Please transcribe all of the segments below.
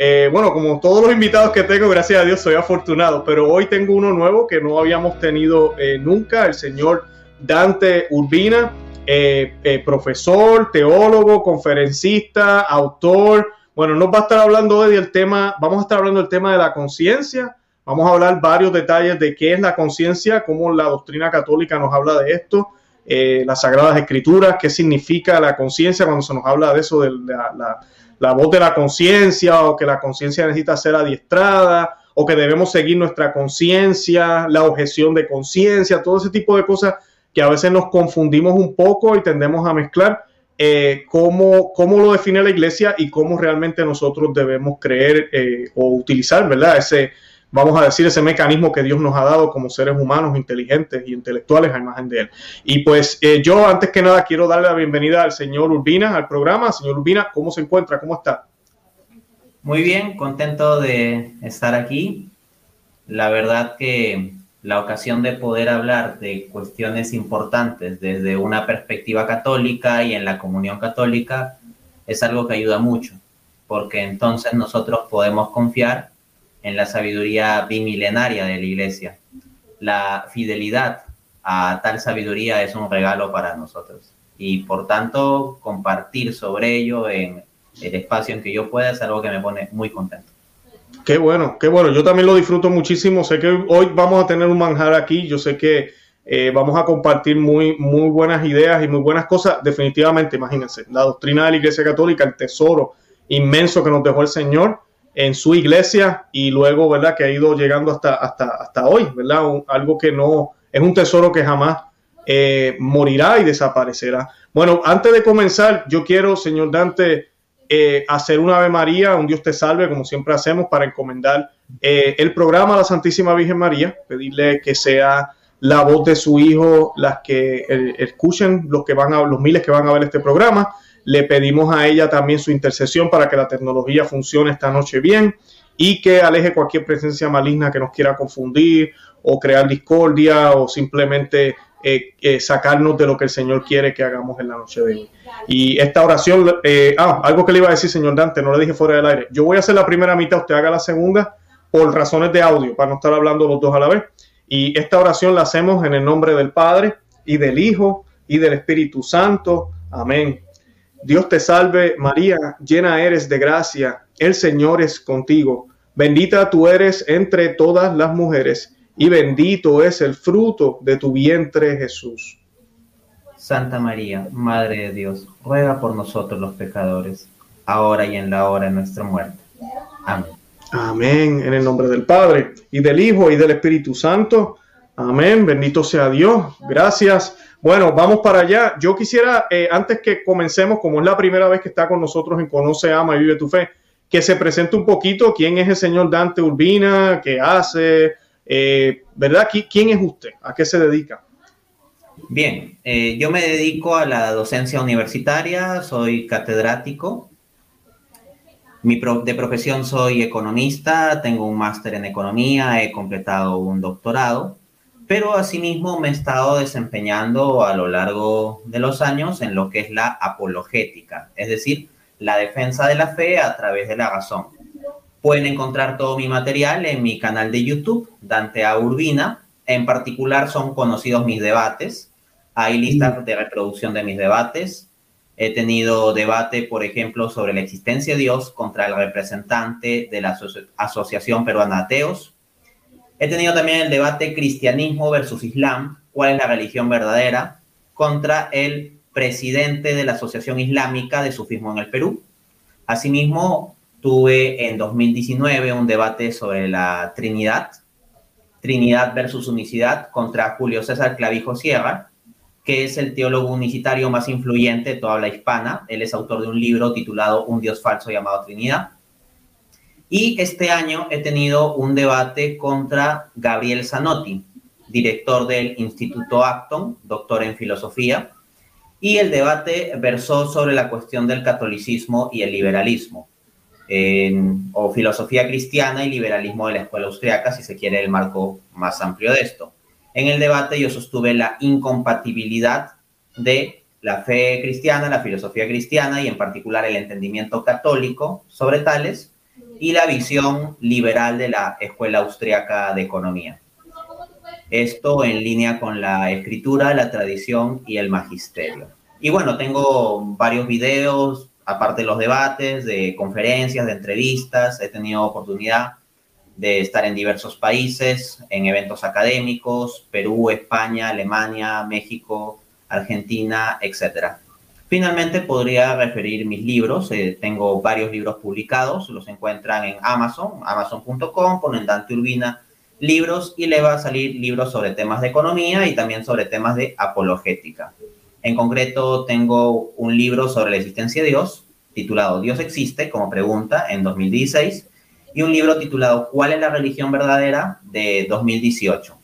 Eh, bueno, como todos los invitados que tengo, gracias a Dios soy afortunado, pero hoy tengo uno nuevo que no habíamos tenido eh, nunca, el señor Dante Urbina, eh, profesor, teólogo, conferencista, autor. Bueno, nos va a estar hablando hoy del tema, vamos a estar hablando del tema de la conciencia, vamos a hablar varios detalles de qué es la conciencia, cómo la doctrina católica nos habla de esto, las Sagradas Escrituras, qué significa la conciencia cuando se nos habla de eso, de la, voz de la conciencia, o que la conciencia necesita ser adiestrada, o que debemos seguir nuestra conciencia, la objeción de conciencia, todo ese tipo de cosas que a veces nos confundimos un poco y tendemos a mezclar. Eh, cómo, lo define la iglesia y cómo realmente nosotros debemos creer eh, o utilizar, ¿verdad? Ese, vamos a decir, ese mecanismo que Dios nos ha dado como seres humanos inteligentes y intelectuales a imagen de Él. Y pues eh, yo antes que nada quiero darle la bienvenida al señor Urbina al programa. Señor Urbina, ¿cómo se encuentra? ¿Cómo está? Muy bien, contento de estar aquí. La verdad que la ocasión de poder hablar de cuestiones importantes desde una perspectiva católica y en la comunión católica es algo que ayuda mucho, porque entonces nosotros podemos confiar en la sabiduría bimilenaria de la iglesia. La fidelidad a tal sabiduría es un regalo para nosotros y por tanto compartir sobre ello en el espacio en que yo pueda es algo que me pone muy contento. Qué bueno, qué bueno. Yo también lo disfruto muchísimo. Sé que hoy vamos a tener un manjar aquí. Yo sé que eh, vamos a compartir muy, muy buenas ideas y muy buenas cosas. Definitivamente, imagínense, la doctrina de la Iglesia Católica, el tesoro inmenso que nos dejó el Señor en su iglesia y luego, ¿verdad? Que ha ido llegando hasta, hasta, hasta hoy, ¿verdad? algo que no, es un tesoro que jamás eh, morirá y desaparecerá. Bueno, antes de comenzar, yo quiero, señor Dante, eh, hacer una Ave María, un Dios te salve, como siempre hacemos, para encomendar eh, el programa a la Santísima Virgen María, pedirle que sea la voz de su Hijo las que escuchen los que van a, los miles que van a ver este programa le pedimos a ella también su intercesión para que la tecnología funcione esta noche bien y que aleje cualquier presencia maligna que nos quiera confundir o crear discordia o simplemente eh, eh, sacarnos de lo que el Señor quiere que hagamos en la noche de hoy. Y esta oración, eh, ah, algo que le iba a decir, señor Dante, no le dije fuera del aire. Yo voy a hacer la primera mitad, usted haga la segunda por razones de audio, para no estar hablando los dos a la vez. Y esta oración la hacemos en el nombre del Padre y del Hijo y del Espíritu Santo. Amén. Dios te salve María, llena eres de gracia, el Señor es contigo, bendita tú eres entre todas las mujeres, y bendito es el fruto de tu vientre Jesús. Santa María, Madre de Dios, ruega por nosotros los pecadores, ahora y en la hora de nuestra muerte. Amén. Amén, en el nombre del Padre, y del Hijo, y del Espíritu Santo. Amén, bendito sea Dios. Gracias. Bueno, vamos para allá. Yo quisiera, eh, antes que comencemos, como es la primera vez que está con nosotros en Conoce, Ama y Vive tu Fe, que se presente un poquito quién es el señor Dante Urbina, qué hace, eh, ¿verdad? ¿Quién es usted? ¿A qué se dedica? Bien, eh, yo me dedico a la docencia universitaria, soy catedrático. Mi de profesión soy economista, tengo un máster en economía, he completado un doctorado pero asimismo me he estado desempeñando a lo largo de los años en lo que es la apologética, es decir, la defensa de la fe a través de la razón. Pueden encontrar todo mi material en mi canal de YouTube, Dante A. Urbina. En particular son conocidos mis debates. Hay listas de reproducción de mis debates. He tenido debate, por ejemplo, sobre la existencia de Dios contra el representante de la Asociación Peruana Ateos He tenido también el debate cristianismo versus islam, cuál es la religión verdadera, contra el presidente de la Asociación Islámica de Sufismo en el Perú. Asimismo, tuve en 2019 un debate sobre la Trinidad, Trinidad versus unicidad, contra Julio César Clavijo Sierra, que es el teólogo unicitario más influyente de toda habla hispana. Él es autor de un libro titulado Un Dios falso llamado Trinidad. Y este año he tenido un debate contra Gabriel Zanotti, director del Instituto Acton, doctor en filosofía, y el debate versó sobre la cuestión del catolicismo y el liberalismo, o filosofía cristiana y liberalismo de la escuela austriaca, si se quiere el marco más amplio de esto. En el debate yo sostuve la incompatibilidad de la fe cristiana, la filosofía cristiana y en particular el entendimiento católico sobre tales y la visión liberal de la escuela austriaca de economía. Esto en línea con la escritura, la tradición y el magisterio. Y bueno, tengo varios videos, aparte de los debates, de conferencias, de entrevistas. He tenido oportunidad de estar en diversos países, en eventos académicos, Perú, España, Alemania, México, Argentina, etc. Finalmente podría referir mis libros. Eh, tengo varios libros publicados, los encuentran en Amazon, amazon.com, ponen Dante Urbina libros y le va a salir libros sobre temas de economía y también sobre temas de apologética. En concreto, tengo un libro sobre la existencia de Dios, titulado Dios existe, como pregunta, en 2016, y un libro titulado ¿Cuál es la religión verdadera? de 2018.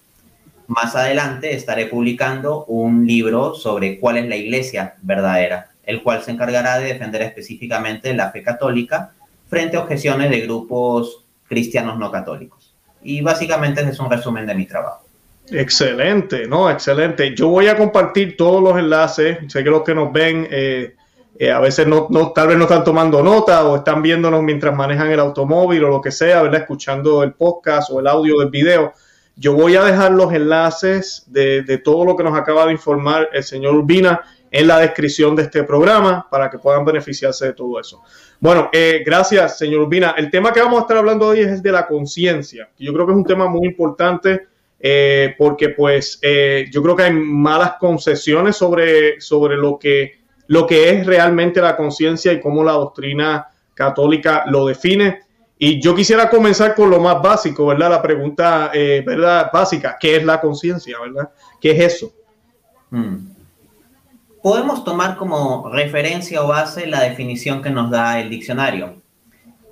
Más adelante estaré publicando un libro sobre cuál es la iglesia verdadera, el cual se encargará de defender específicamente la fe católica frente a objeciones de grupos cristianos no católicos. Y básicamente ese es un resumen de mi trabajo. Excelente, no, excelente. Yo voy a compartir todos los enlaces. Sé que los que nos ven eh, eh, a veces no, no, tal vez no están tomando nota o están viéndonos mientras manejan el automóvil o lo que sea, ¿verdad? Escuchando el podcast o el audio del video. Yo voy a dejar los enlaces de, todo lo que nos acaba de informar el señor Urbina en la descripción de este programa para que puedan beneficiarse de todo eso. Bueno, eh, gracias, señor Urbina. El tema que vamos a estar hablando hoy es de la conciencia. Yo creo que es un tema muy importante eh, porque, pues, eh, yo creo que hay malas concesiones sobre, sobre lo, que, lo que es realmente la conciencia y cómo la doctrina católica lo define. Y yo quisiera comenzar con lo más básico, ¿verdad? La pregunta, ¿verdad? Básica, ¿qué es la conciencia, ¿verdad? ¿Qué es eso? Hmm podemos tomar como referencia o base la definición que nos da el diccionario.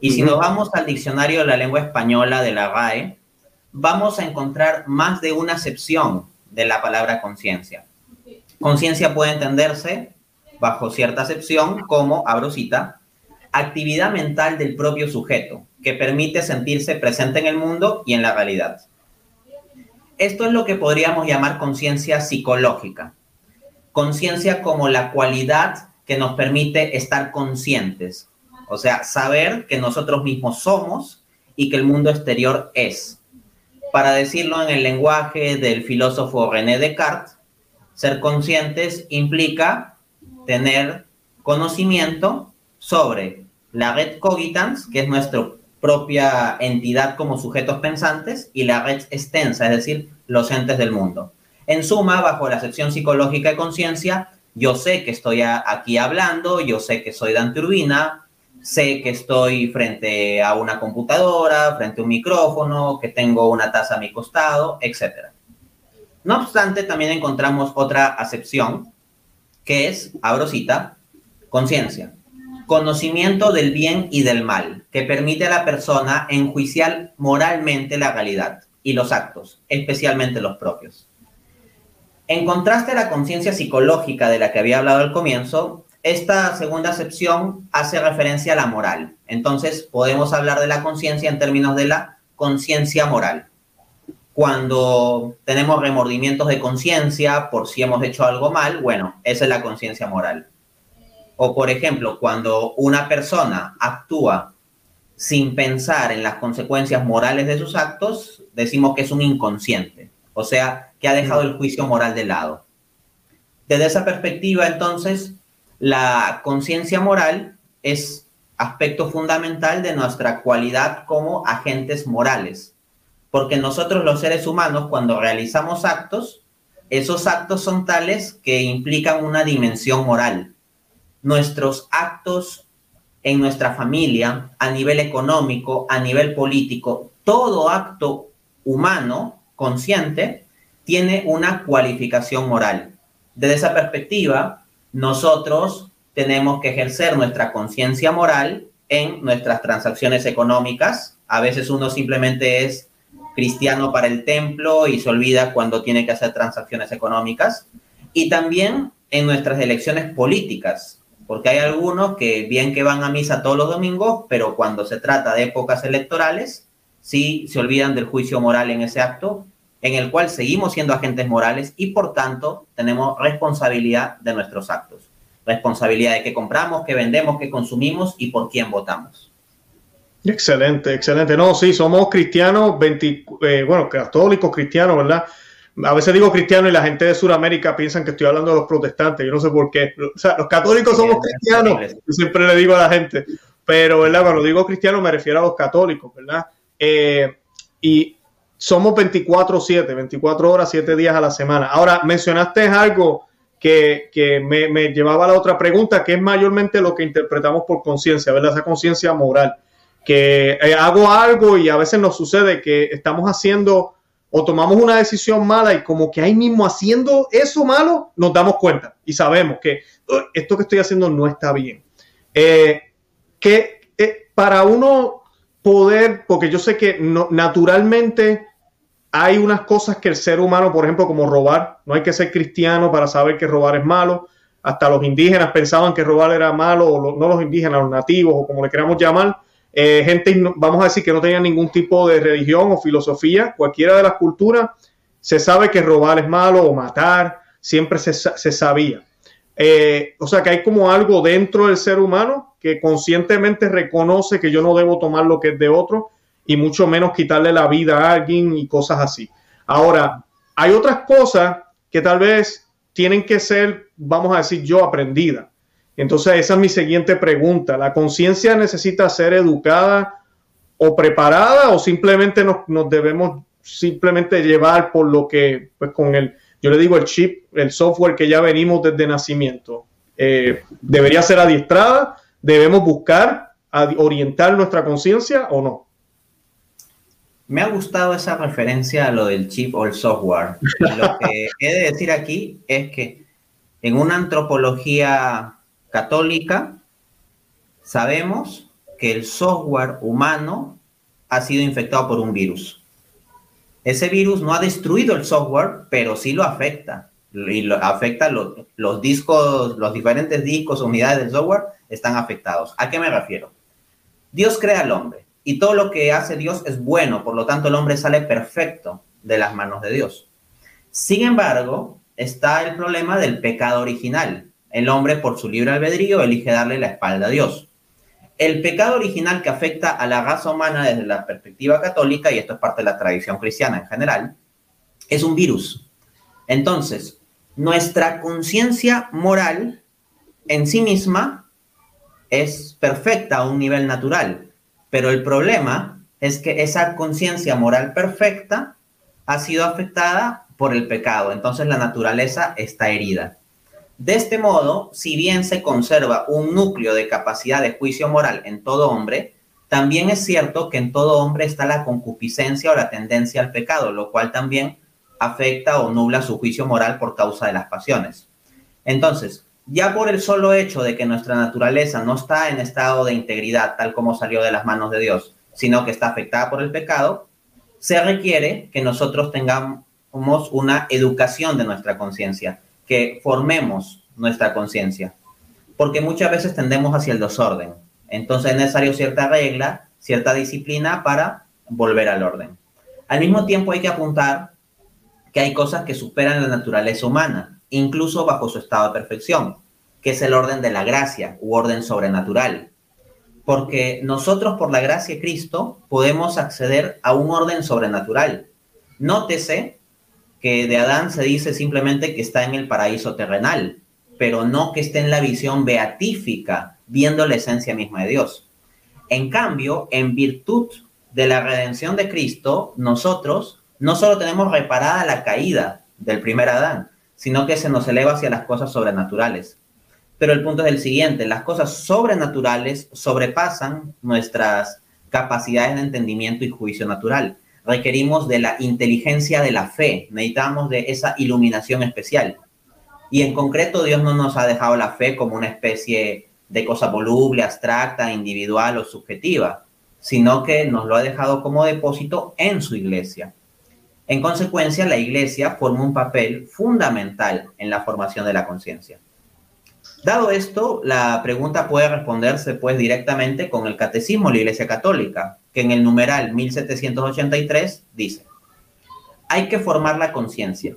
Y si nos vamos al diccionario de la lengua española de la RAE, vamos a encontrar más de una acepción de la palabra conciencia. Conciencia puede entenderse bajo cierta acepción como, abro cita, actividad mental del propio sujeto que permite sentirse presente en el mundo y en la realidad. Esto es lo que podríamos llamar conciencia psicológica conciencia como la cualidad que nos permite estar conscientes, o sea, saber que nosotros mismos somos y que el mundo exterior es. Para decirlo en el lenguaje del filósofo René Descartes, ser conscientes implica tener conocimiento sobre la red cogitans, que es nuestra propia entidad como sujetos pensantes, y la red extensa, es decir, los entes del mundo. En suma, bajo la sección psicológica de conciencia, yo sé que estoy aquí hablando, yo sé que soy Dan Turbina, sé que estoy frente a una computadora, frente a un micrófono, que tengo una taza a mi costado, etc. No obstante, también encontramos otra acepción, que es, abro cita, conciencia, conocimiento del bien y del mal, que permite a la persona enjuiciar moralmente la realidad y los actos, especialmente los propios. En contraste a la conciencia psicológica de la que había hablado al comienzo, esta segunda acepción hace referencia a la moral. Entonces, podemos hablar de la conciencia en términos de la conciencia moral. Cuando tenemos remordimientos de conciencia por si hemos hecho algo mal, bueno, esa es la conciencia moral. O, por ejemplo, cuando una persona actúa sin pensar en las consecuencias morales de sus actos, decimos que es un inconsciente. O sea, que ha dejado el juicio moral de lado. Desde esa perspectiva, entonces, la conciencia moral es aspecto fundamental de nuestra cualidad como agentes morales, porque nosotros los seres humanos, cuando realizamos actos, esos actos son tales que implican una dimensión moral. Nuestros actos en nuestra familia, a nivel económico, a nivel político, todo acto humano consciente tiene una cualificación moral. Desde esa perspectiva, nosotros tenemos que ejercer nuestra conciencia moral en nuestras transacciones económicas. A veces uno simplemente es cristiano para el templo y se olvida cuando tiene que hacer transacciones económicas. Y también en nuestras elecciones políticas, porque hay algunos que bien que van a misa todos los domingos, pero cuando se trata de épocas electorales, sí se olvidan del juicio moral en ese acto, en el cual seguimos siendo agentes morales y por tanto tenemos responsabilidad de nuestros actos. Responsabilidad de qué compramos, qué vendemos, qué consumimos y por quién votamos. Excelente, excelente. No, sí, somos cristianos, 20, eh, bueno, católicos cristianos, ¿verdad? A veces digo cristiano y la gente de Sudamérica piensan que estoy hablando de los protestantes, yo no sé por qué. O sea, los católicos somos cristianos, yo siempre le digo a la gente, pero, ¿verdad? Cuando digo cristiano me refiero a los católicos, ¿verdad? Eh, y somos 24-7, 24 horas, 7 días a la semana. Ahora, mencionaste algo que, que me, me, llevaba a la otra pregunta, que es mayormente lo que interpretamos por conciencia, ¿verdad? Esa conciencia moral que eh, hago algo y a veces nos sucede que estamos haciendo o tomamos una decisión mala y como que ahí mismo haciendo eso malo nos damos cuenta y sabemos que esto que estoy haciendo no está bien. Eh, que eh, para uno poder, porque yo sé que naturalmente hay unas cosas que el ser humano, por ejemplo, como robar, no hay que ser cristiano para saber que robar es malo. Hasta los indígenas pensaban que robar era malo, o no los indígenas, los nativos, o como le queramos llamar eh, gente, vamos a decir, que no tenía ningún tipo de religión o filosofía, cualquiera de las culturas, se sabe que robar es malo o matar, siempre se, sabía. Eh, o sea que hay como algo dentro del ser humano que conscientemente reconoce que yo no debo tomar lo que es de otro y mucho menos quitarle la vida a alguien y cosas así. Ahora, hay otras cosas que tal vez tienen que ser, vamos a decir yo, aprendidas. Entonces, esa es mi siguiente pregunta. ¿La conciencia necesita ser educada o preparada o simplemente nos, debemos simplemente llevar por lo que, pues con el, yo le digo el chip, el software que ya venimos desde nacimiento? Eh, ¿Debería ser adiestrada? ¿Debemos buscar orientar nuestra conciencia o no? Me ha gustado esa referencia a lo del chip o el software. Lo que he de decir aquí es que en una antropología católica, sabemos que el software humano ha sido infectado por un virus. Ese virus no ha destruido el software, pero sí lo afecta. Y lo afecta los, discos, los diferentes discos, unidades del software están afectados. ¿A qué me refiero? Dios crea al hombre y todo lo que hace Dios es bueno, por lo tanto el hombre sale perfecto de las manos de Dios. Sin embargo, está el problema del pecado original, el hombre, por su libre albedrío, elige darle la espalda a Dios. El pecado original que afecta a la raza humana desde la perspectiva católica, y esto es parte de la tradición cristiana en general, es un virus. Entonces, nuestra conciencia moral en sí misma es perfecta a un nivel natural, pero el problema es que esa conciencia moral perfecta ha sido afectada por el pecado, entonces la naturaleza está herida. De este modo, si bien se conserva un núcleo de capacidad de juicio moral en todo hombre, también es cierto que en todo hombre está la concupiscencia o la tendencia al pecado, lo cual también afecta o nubla su juicio moral por causa de las pasiones. Entonces, ya por el solo hecho de que nuestra naturaleza no está en estado de integridad tal como salió de las manos de Dios, sino que está afectada por el pecado, se requiere que nosotros tengamos una educación de nuestra conciencia que formemos nuestra conciencia, porque muchas veces tendemos hacia el desorden. Entonces es necesario cierta regla, cierta disciplina para volver al orden. Al mismo tiempo hay que apuntar que hay cosas que superan la naturaleza humana, incluso bajo su estado de perfección, que es el orden de la gracia u orden sobrenatural. Porque nosotros por la gracia de Cristo podemos acceder a un orden sobrenatural. Nótese que de Adán se dice simplemente que está en el paraíso terrenal, pero no que esté en la visión beatífica, viendo la esencia misma de Dios. En cambio, en virtud de la redención de Cristo, nosotros no solo tenemos reparada la caída del primer Adán, sino que se nos eleva hacia las cosas sobrenaturales. Pero el punto es el siguiente, las cosas sobrenaturales sobrepasan nuestras capacidades de entendimiento y juicio natural requerimos de la inteligencia de la fe, necesitamos de esa iluminación especial. Y en concreto Dios no nos ha dejado la fe como una especie de cosa voluble, abstracta, individual o subjetiva, sino que nos lo ha dejado como depósito en su iglesia. En consecuencia, la iglesia forma un papel fundamental en la formación de la conciencia. Dado esto, la pregunta puede responderse pues directamente con el Catecismo de la Iglesia Católica, que en el numeral 1783 dice, hay que formar la conciencia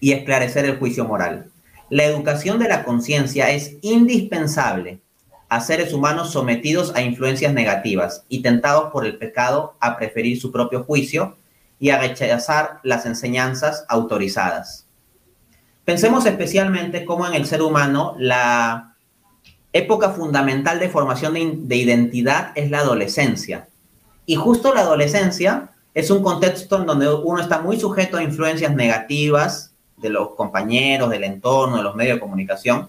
y esclarecer el juicio moral. La educación de la conciencia es indispensable a seres humanos sometidos a influencias negativas y tentados por el pecado a preferir su propio juicio y a rechazar las enseñanzas autorizadas. Pensemos especialmente cómo en el ser humano la época fundamental de formación de, identidad es la adolescencia. Y justo la adolescencia es un contexto en donde uno está muy sujeto a influencias negativas de los compañeros, del entorno, de los medios de comunicación.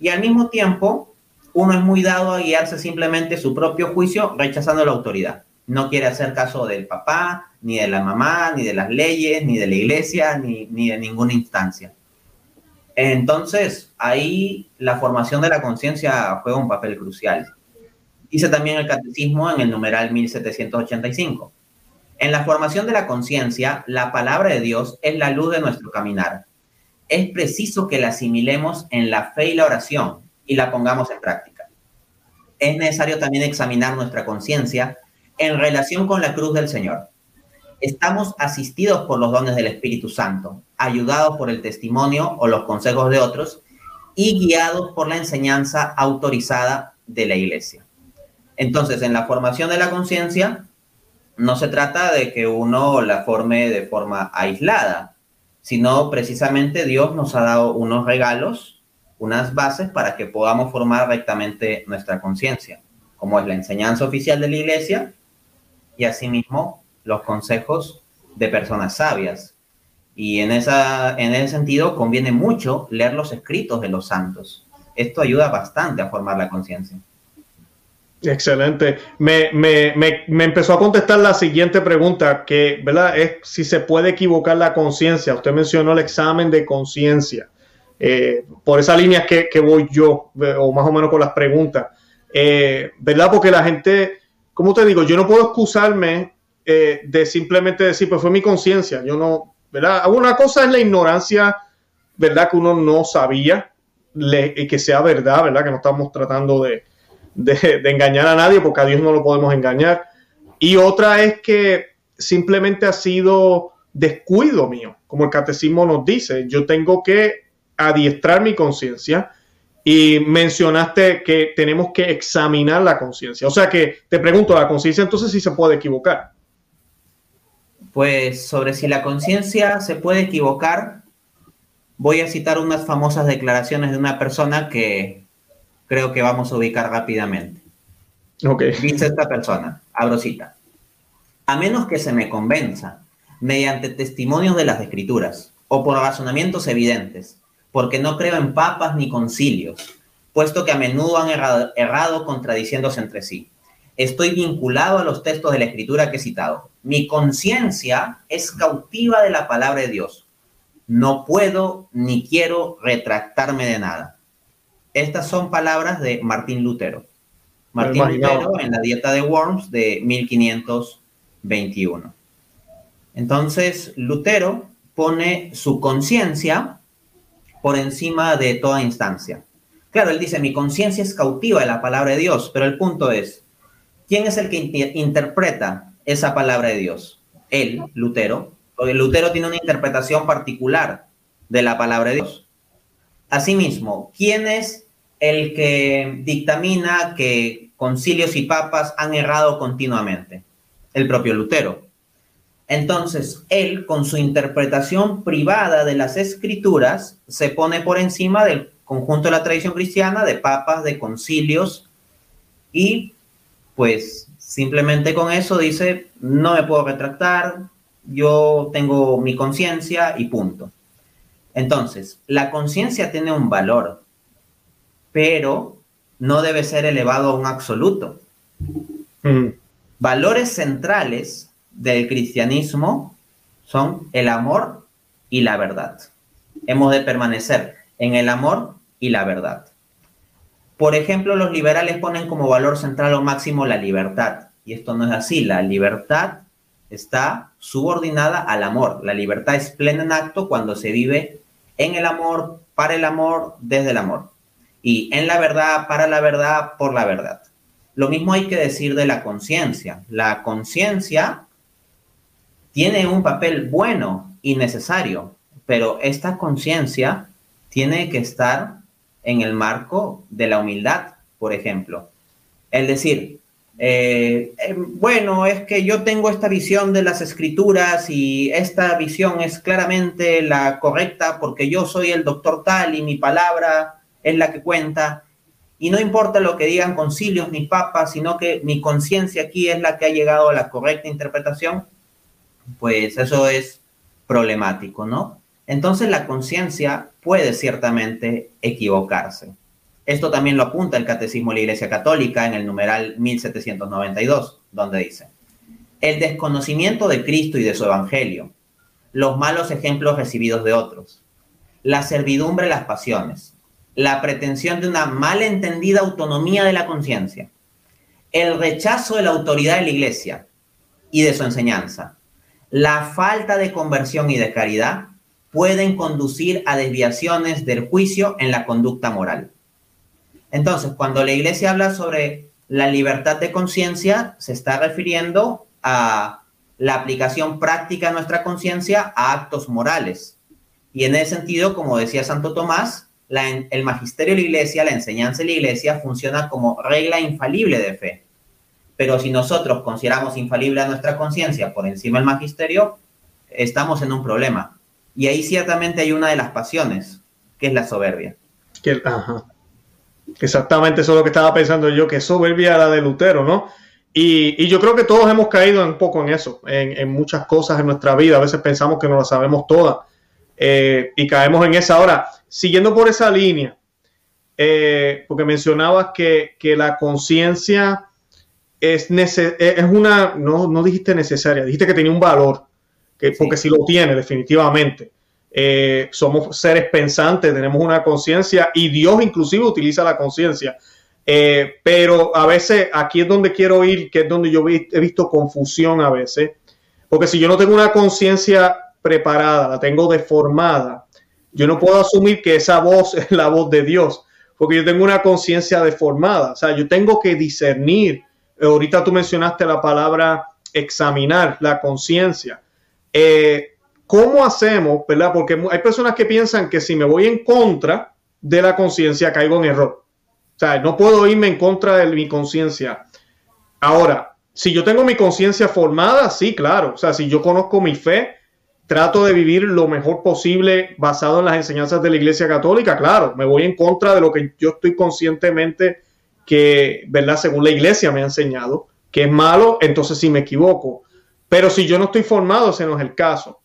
Y al mismo tiempo, uno es muy dado a guiarse simplemente su propio juicio rechazando la autoridad. No quiere hacer caso del papá, ni de la mamá, ni de las leyes, ni de la iglesia, ni, ni de ninguna instancia. Entonces, ahí la formación de la conciencia juega un papel crucial. Dice también el catecismo en el numeral 1785. En la formación de la conciencia, la palabra de Dios es la luz de nuestro caminar. Es preciso que la asimilemos en la fe y la oración y la pongamos en práctica. Es necesario también examinar nuestra conciencia en relación con la cruz del Señor estamos asistidos por los dones del Espíritu Santo, ayudados por el testimonio o los consejos de otros y guiados por la enseñanza autorizada de la iglesia. Entonces, en la formación de la conciencia, no se trata de que uno la forme de forma aislada, sino precisamente Dios nos ha dado unos regalos, unas bases para que podamos formar rectamente nuestra conciencia, como es la enseñanza oficial de la iglesia y asimismo los consejos de personas sabias. Y en, esa, en ese sentido conviene mucho leer los escritos de los santos. Esto ayuda bastante a formar la conciencia. Excelente. Me, me, me, me, empezó a contestar la siguiente pregunta, que ¿verdad? es si se puede equivocar la conciencia. Usted mencionó el examen de conciencia. Eh, por esa línea que, que, voy yo, o más o menos con las preguntas. Eh, ¿Verdad? Porque la gente, como te digo, yo no puedo excusarme eh, de simplemente decir, pues fue mi conciencia, yo no, ¿verdad? Una cosa es la ignorancia, ¿verdad? Que uno no sabía y que sea verdad, ¿verdad? Que no estamos tratando de, de, engañar a nadie porque a Dios no lo podemos engañar. Y otra es que simplemente ha sido descuido mío, como el catecismo nos dice, yo tengo que adiestrar mi conciencia y mencionaste que tenemos que examinar la conciencia. O sea que te pregunto, la conciencia entonces sí se puede equivocar. Pues sobre si la conciencia se puede equivocar, voy a citar unas famosas declaraciones de una persona que creo que vamos a ubicar rápidamente. Ok. Dice esta persona, abro cita. A menos que se me convenza, mediante testimonios de las escrituras o por razonamientos evidentes, porque no creo en papas ni concilios, puesto que a menudo han errado, errado contradiciéndose entre sí. Estoy vinculado a los textos de la escritura que he citado mi conciencia es cautiva de la palabra de Dios. No puedo ni quiero retractarme de nada. Estas son palabras de Martín Lutero. Martín Lutero en la dieta de Worms de 1521. Entonces, Lutero pone su conciencia por encima de toda instancia. Claro, él dice, mi conciencia es cautiva de la palabra de Dios, pero el punto es, ¿quién es el que interpreta esa palabra de Dios. Él, Lutero, porque Lutero tiene una interpretación particular de la palabra de Dios. Asimismo, ¿quién es el que dictamina que concilios y papas han errado continuamente? El propio Lutero. Entonces, él, con su interpretación privada de las escrituras, se pone por encima del conjunto de la tradición cristiana, de papas, de concilios, y pues Simplemente con eso dice, no me puedo retractar, yo tengo mi conciencia y punto. Entonces, la conciencia tiene un valor, pero no debe ser elevado a un absoluto. Mm. Valores centrales del cristianismo son el amor y la verdad. Hemos de permanecer en el amor y la verdad. Por ejemplo, los liberales ponen como valor central o máximo la libertad y esto no es así. La libertad está subordinada al amor. La libertad es plena en acto cuando se vive en el amor, para el amor, desde el amor. Y en la verdad, para la verdad, por la verdad. Lo mismo hay que decir de la conciencia. La conciencia tiene un papel bueno y necesario, pero esta conciencia tiene que estar en el marco de la humildad, por ejemplo. Es decir, eh, eh, bueno, es que yo tengo esta visión de las escrituras y esta visión es claramente la correcta porque yo soy el doctor tal y mi palabra es la que cuenta. Y no importa lo que digan concilios ni papas, sino que mi conciencia aquí es la que ha llegado a la correcta interpretación, pues eso es problemático, ¿no? Entonces la conciencia puede ciertamente equivocarse. Esto también lo apunta el Catecismo de la Iglesia Católica en el numeral 1792, donde dice, el desconocimiento de Cristo y de su Evangelio, los malos ejemplos recibidos de otros, la servidumbre de las pasiones, la pretensión de una malentendida autonomía de la conciencia, el rechazo de la autoridad de la Iglesia y de su enseñanza, la falta de conversión y de caridad pueden conducir a desviaciones del juicio en la conducta moral. Entonces, cuando la iglesia habla sobre la libertad de conciencia, se está refiriendo a la aplicación práctica de nuestra conciencia a actos morales. Y en ese sentido, como decía Santo Tomás, el magisterio de la iglesia, la enseñanza de la iglesia, funciona como regla infalible de fe. Pero si nosotros consideramos infalible a nuestra conciencia por encima del magisterio, estamos en un problema. Y ahí ciertamente hay una de las pasiones, que es la soberbia. Ajá. Exactamente, eso es lo que estaba pensando yo, que soberbia la de Lutero, ¿no? Y, yo creo que todos hemos caído un poco en eso, en, muchas cosas en nuestra vida. A veces pensamos que no las sabemos todas eh, y caemos en esa. Ahora, siguiendo por esa línea, eh, porque mencionabas que, la conciencia es, es una, no, no dijiste necesaria, dijiste que tenía un valor, que, porque si lo tiene, definitivamente. Eh, somos seres pensantes, tenemos una conciencia y Dios inclusive utiliza la conciencia. Eh, pero a veces aquí es donde quiero ir, que es donde yo he visto confusión a veces, porque si yo no tengo una conciencia preparada, la tengo deformada, yo no puedo asumir que esa voz es la voz de Dios, porque yo tengo una conciencia deformada, o sea, yo tengo que discernir. Ahorita tú mencionaste la palabra examinar la conciencia. Eh, ¿Cómo hacemos, verdad? Porque hay personas que piensan que si me voy en contra de la conciencia caigo en error. O sea, no puedo irme en contra de mi conciencia. Ahora, si yo tengo mi conciencia formada, sí, claro. O sea, si yo conozco mi fe, trato de vivir lo mejor posible basado en las enseñanzas de la Iglesia Católica, claro, me voy en contra de lo que yo estoy conscientemente que, ¿verdad? Según la Iglesia me ha enseñado, que es malo, entonces sí me equivoco. Pero si yo no estoy formado, ese no es el caso.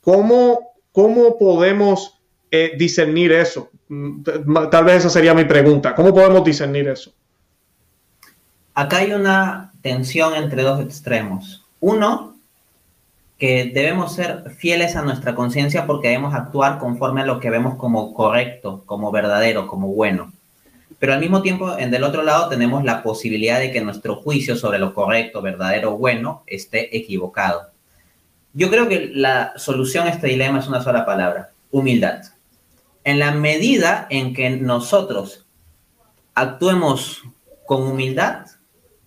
¿Cómo, cómo podemos eh, discernir eso? Mm, tal vez esa sería mi pregunta. ¿Cómo podemos discernir eso? Acá hay una tensión entre dos extremos. Uno, que debemos ser fieles a nuestra conciencia porque debemos actuar conforme a lo que vemos como correcto, como verdadero, como bueno. Pero al mismo tiempo, en del otro lado, tenemos la posibilidad de que nuestro juicio sobre lo correcto, verdadero, bueno, esté equivocado. Yo creo que la solución a este dilema es una sola palabra, humildad. En la medida en que nosotros actuemos con humildad,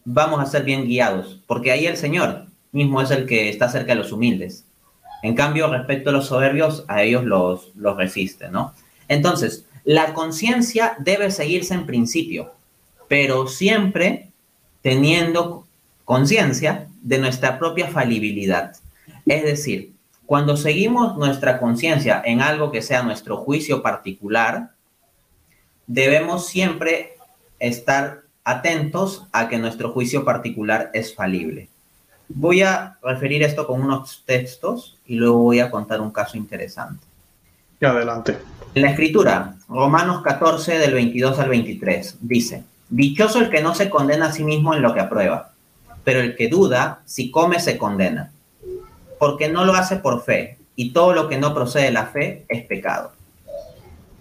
vamos a ser bien guiados, porque ahí el Señor mismo es el que está cerca de los humildes. En cambio, respecto a los soberbios, a ellos los, los resiste, ¿no? Entonces, la conciencia debe seguirse en principio, pero siempre teniendo conciencia de nuestra propia falibilidad. Es decir, cuando seguimos nuestra conciencia en algo que sea nuestro juicio particular, debemos siempre estar atentos a que nuestro juicio particular es falible. Voy a referir esto con unos textos y luego voy a contar un caso interesante. Adelante. En la escritura, Romanos 14 del 22 al 23, dice, Dichoso el que no se condena a sí mismo en lo que aprueba, pero el que duda, si come, se condena porque no lo hace por fe, y todo lo que no procede de la fe es pecado.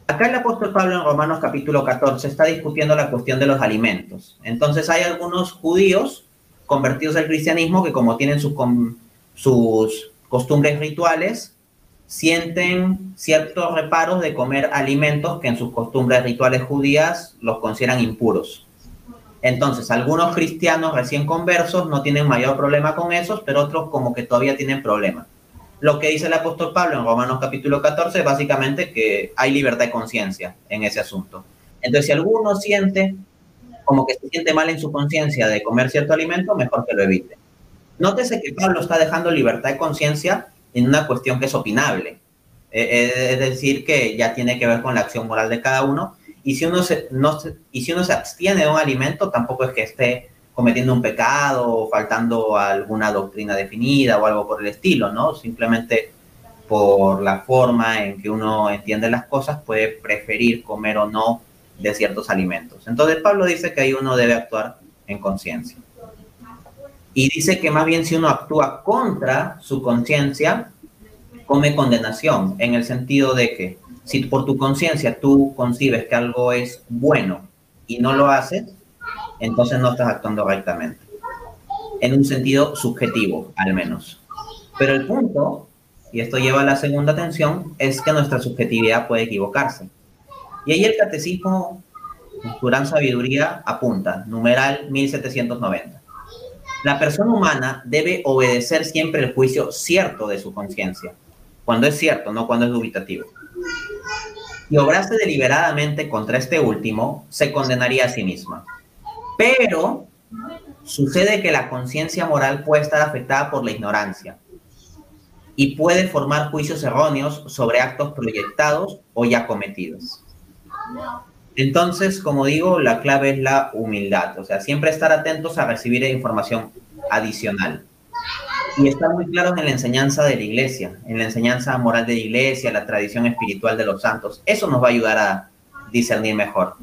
Acá el apóstol Pablo en Romanos capítulo 14 está discutiendo la cuestión de los alimentos. Entonces hay algunos judíos convertidos al cristianismo que como tienen sus, sus costumbres rituales, sienten ciertos reparos de comer alimentos que en sus costumbres rituales judías los consideran impuros. Entonces, algunos cristianos recién conversos no tienen mayor problema con esos, pero otros como que todavía tienen problemas. Lo que dice el apóstol Pablo en Romanos capítulo 14 es básicamente que hay libertad de conciencia en ese asunto. Entonces, si alguno siente como que se siente mal en su conciencia de comer cierto alimento, mejor que lo evite. Nótese que Pablo está dejando libertad de conciencia en una cuestión que es opinable. Eh, eh, es decir, que ya tiene que ver con la acción moral de cada uno. Y si uno se, no si uno se abstiene de un alimento, tampoco es que esté cometiendo un pecado o faltando a alguna doctrina definida o algo por el estilo, ¿no? Simplemente por la forma en que uno entiende las cosas puede preferir comer o no de ciertos alimentos. Entonces Pablo dice que ahí uno debe actuar en conciencia. Y dice que más bien si uno actúa contra su conciencia, come condenación, en el sentido de que si por tu conciencia tú concibes que algo es bueno y no lo haces, entonces no estás actuando rectamente. En un sentido subjetivo, al menos. Pero el punto, y esto lleva a la segunda tensión, es que nuestra subjetividad puede equivocarse. Y ahí el catecismo, su gran sabiduría, apunta, numeral 1790. La persona humana debe obedecer siempre el juicio cierto de su conciencia, cuando es cierto, no cuando es dubitativo. Si obrase deliberadamente contra este último, se condenaría a sí misma. Pero sucede que la conciencia moral puede estar afectada por la ignorancia y puede formar juicios erróneos sobre actos proyectados o ya cometidos. Entonces, como digo, la clave es la humildad, o sea, siempre estar atentos a recibir información adicional. Y estar muy claros en la enseñanza de la iglesia, en la enseñanza moral de la iglesia, la tradición espiritual de los santos. Eso nos va a ayudar a discernir mejor.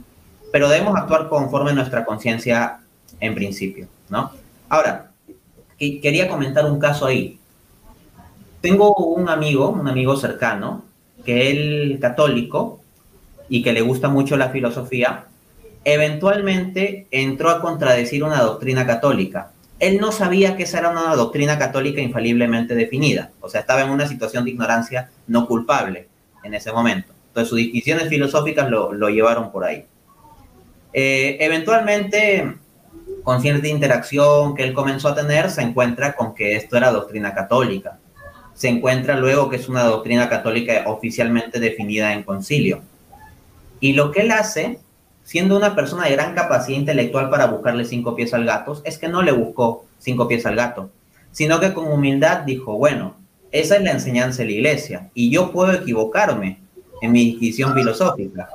Pero debemos actuar conforme nuestra conciencia en principio, ¿no? Ahora, quería comentar un caso ahí. Tengo un amigo, un amigo cercano, que él católico, y que le gusta mucho la filosofía, eventualmente entró a contradecir una doctrina católica. Él no sabía que esa era una doctrina católica infaliblemente definida, o sea, estaba en una situación de ignorancia no culpable en ese momento. Entonces sus discusiones filosóficas lo, llevaron por ahí. Eh, eventualmente, con cierta interacción que él comenzó a tener, se encuentra con que esto era doctrina católica. Se encuentra luego que es una doctrina católica oficialmente definida en concilio. Y lo que él hace, siendo una persona de gran capacidad intelectual para buscarle cinco pies al gato, es que no le buscó cinco pies al gato, sino que con humildad dijo, bueno, esa es la enseñanza de la iglesia y yo puedo equivocarme en mi visión filosófica,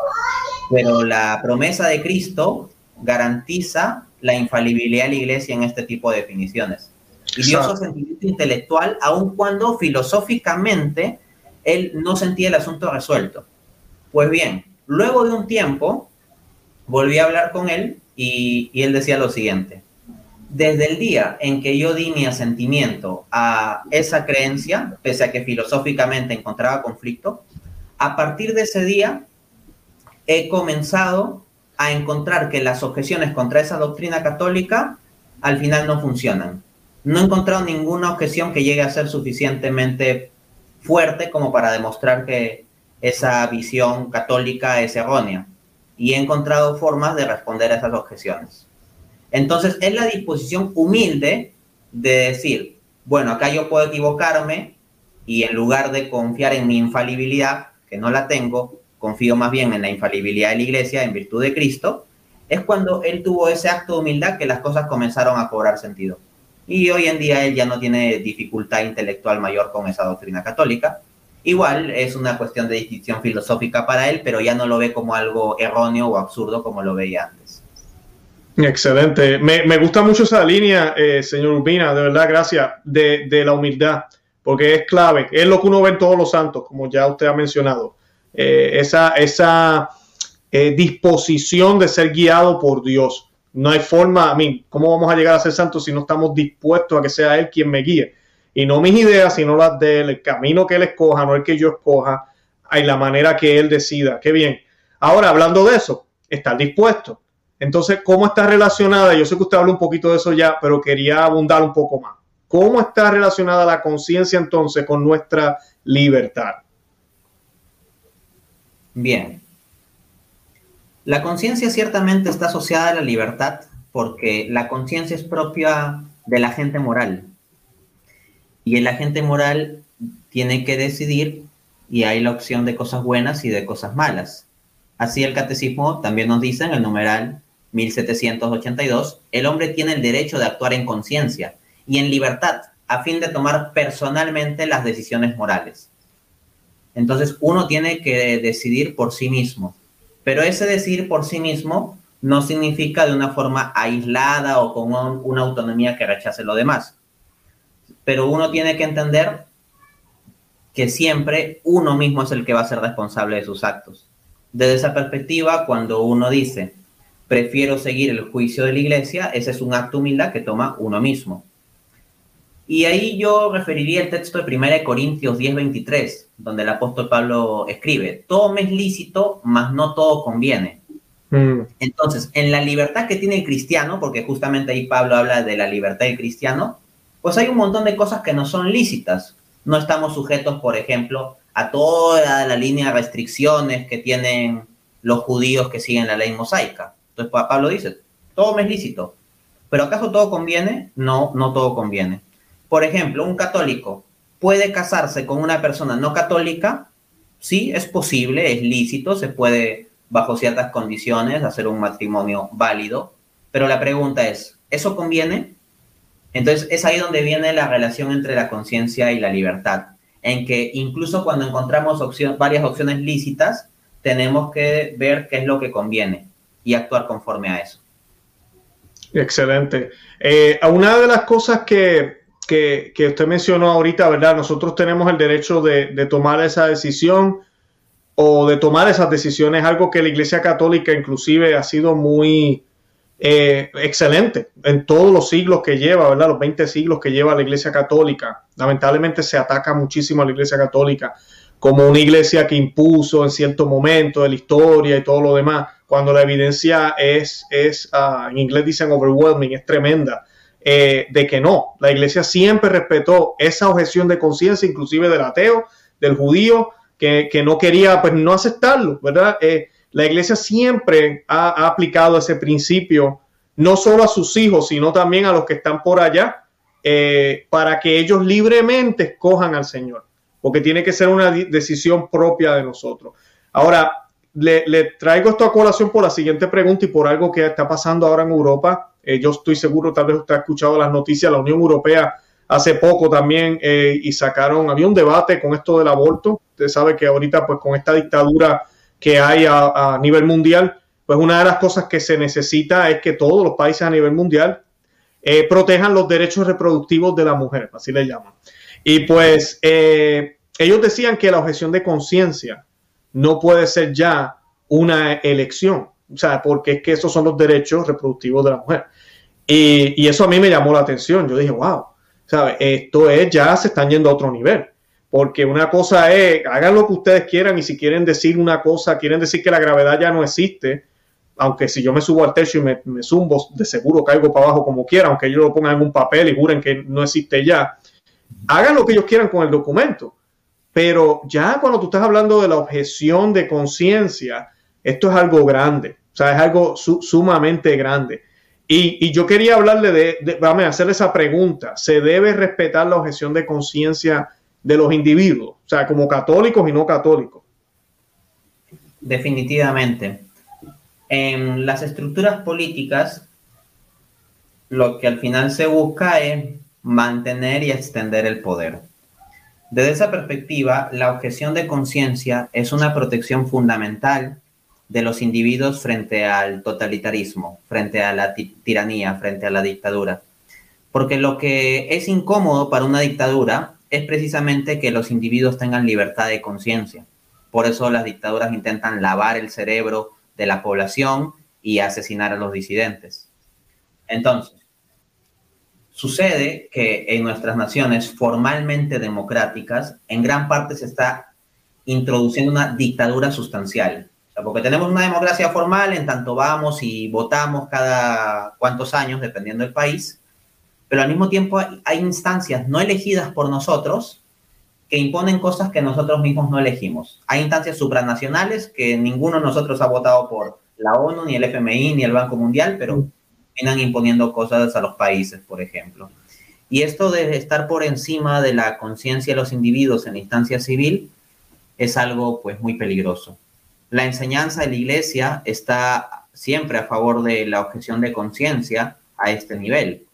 pero la promesa de Cristo garantiza la infalibilidad de la iglesia en este tipo de definiciones. Y dio su sentimiento intelectual, aun cuando filosóficamente él no sentía el asunto resuelto. Pues bien, Luego de un tiempo, volví a hablar con él y, él decía lo siguiente. Desde el día en que yo di mi asentimiento a esa creencia, pese a que filosóficamente encontraba conflicto, a partir de ese día he comenzado a encontrar que las objeciones contra esa doctrina católica al final no funcionan. No he encontrado ninguna objeción que llegue a ser suficientemente fuerte como para demostrar que esa visión católica es errónea y he encontrado formas de responder a esas objeciones. Entonces, es la disposición humilde de decir, bueno, acá yo puedo equivocarme y en lugar de confiar en mi infalibilidad, que no la tengo, confío más bien en la infalibilidad de la iglesia en virtud de Cristo, es cuando él tuvo ese acto de humildad que las cosas comenzaron a cobrar sentido. Y hoy en día él ya no tiene dificultad intelectual mayor con esa doctrina católica, Igual es una cuestión de distinción filosófica para él, pero ya no lo ve como algo erróneo o absurdo como lo veía antes. Excelente. Me, gusta mucho esa línea, eh, señor Urbina, de verdad, gracias, de, la humildad, porque es clave. Es lo que uno ve en todos los santos, como ya usted ha mencionado. Eh, esa eh, disposición de ser guiado por Dios. No hay forma, a mí, ¿cómo vamos a llegar a ser santos si no estamos dispuestos a que sea Él quien me guíe? Y no mis ideas, sino las de él, el camino que él escoja, no el que yo escoja, hay la manera que él decida. Qué bien. Ahora, hablando de eso, estar dispuesto. Entonces, ¿cómo está relacionada? Yo sé que usted habló un poquito de eso ya, pero quería abundar un poco más. ¿Cómo está relacionada la conciencia entonces con nuestra libertad? Bien. La conciencia ciertamente está asociada a la libertad porque la conciencia es propia del agente moral. Y el agente moral tiene que decidir y hay la opción de cosas buenas y de cosas malas. Así el catecismo también nos dice en el numeral 1782, el hombre tiene el derecho de actuar en conciencia y en libertad a fin de tomar personalmente las decisiones morales. Entonces uno tiene que decidir por sí mismo, pero ese decidir por sí mismo no significa de una forma aislada o con una autonomía que rechace lo demás. Pero uno tiene que entender que siempre uno mismo es el que va a ser responsable de sus actos. Desde esa perspectiva, cuando uno dice, prefiero seguir el juicio de la iglesia, ese es un acto humildad que toma uno mismo. Y ahí yo referiría el texto de 1 Corintios 10:23, donde el apóstol Pablo escribe, todo me es lícito, mas no todo conviene. Mm. Entonces, en la libertad que tiene el cristiano, porque justamente ahí Pablo habla de la libertad del cristiano, pues hay un montón de cosas que no son lícitas. No estamos sujetos, por ejemplo, a toda la línea de restricciones que tienen los judíos que siguen la ley mosaica. Entonces Pablo dice, todo me es lícito, pero ¿acaso todo conviene? No, no todo conviene. Por ejemplo, un católico puede casarse con una persona no católica, sí, es posible, es lícito, se puede, bajo ciertas condiciones, hacer un matrimonio válido, pero la pregunta es, ¿eso conviene? Entonces es ahí donde viene la relación entre la conciencia y la libertad, en que incluso cuando encontramos varias opciones lícitas, tenemos que ver qué es lo que conviene y actuar conforme a eso. Excelente. Eh, una de las cosas que, que, usted mencionó ahorita, ¿verdad? Nosotros tenemos el derecho de, tomar esa decisión o de tomar esas decisiones, algo que la Iglesia Católica inclusive ha sido muy eh, excelente en todos los siglos que lleva, ¿verdad? Los 20 siglos que lleva la Iglesia Católica. Lamentablemente se ataca muchísimo a la Iglesia Católica como una iglesia que impuso en cierto momento de la historia y todo lo demás, cuando la evidencia es, es uh, en inglés dicen overwhelming, es tremenda eh, de que no. La iglesia siempre respetó esa objeción de conciencia, inclusive del ateo, del judío, que, no quería pues no aceptarlo, ¿verdad? Eh, la iglesia siempre ha, aplicado ese principio, no solo a sus hijos, sino también a los que están por allá, eh, para que ellos libremente escojan al Señor, porque tiene que ser una decisión propia de nosotros. Ahora, le, traigo esto a colación por la siguiente pregunta y por algo que está pasando ahora en Europa eh, yo estoy seguro, tal vez usted ha escuchado las noticias, la Unión Europea hace poco también eh, y sacaron, había un debate con esto del aborto. Usted sabe que ahorita pues con esta dictadura que hay a, nivel mundial, pues una de las cosas que se necesita es que todos los países a nivel mundial eh, protejan los derechos reproductivos de la mujer, así le llaman. Y pues ellos decían que la objeción de conciencia no puede ser ya una elección, o sea, porque es que esos son los derechos reproductivos de la mujer. Y, eso a mí me llamó la atención. Yo dije, wow, ¿sabes? Esto es, ya se están yendo a otro nivel. Porque una cosa es, hagan lo que ustedes quieran y si quieren decir una cosa, quieren decir que la gravedad ya no existe, aunque si yo me subo al techo y me, me zumbo, de seguro caigo para abajo como quiera, aunque ellos lo pongan en un papel y juren que no existe ya. Hagan lo que ellos quieran con el documento. Pero ya cuando tú estás hablando de la objeción de conciencia, esto es algo grande, o sea, es algo sumamente grande. Y, yo quería hablarle de, de, vamos a hacerle esa pregunta, ¿se debe respetar la objeción de conciencia de los individuos, o sea, como católicos y no católicos? Definitivamente. En las estructuras políticas, lo que al final se busca es mantener y extender el poder. Desde esa perspectiva, la objeción de conciencia es una protección fundamental de los individuos frente al totalitarismo, frente a la tiranía, frente a la dictadura. Porque lo que es incómodo para una dictadura es precisamente que los individuos tengan libertad de conciencia. Por eso las dictaduras intentan lavar el cerebro de la población y asesinar a los disidentes. Entonces, sucede que en nuestras naciones formalmente democráticas, en gran parte se está introduciendo una dictadura sustancial, porque tenemos una democracia formal en tanto vamos y votamos cada cuantos años, dependiendo del país, pero al mismo tiempo hay instancias no elegidas por nosotros que imponen cosas que nosotros mismos no elegimos. Hay instancias supranacionales que ninguno de nosotros ha votado por la ONU, ni el FMI, ni el Banco Mundial, pero vienen imponiendo cosas a los países, por ejemplo. Y esto de estar por encima de la conciencia de los individuos en la instancia civil es algo pues muy peligroso. La enseñanza de la iglesia está siempre a favor de la objeción de conciencia a este nivel.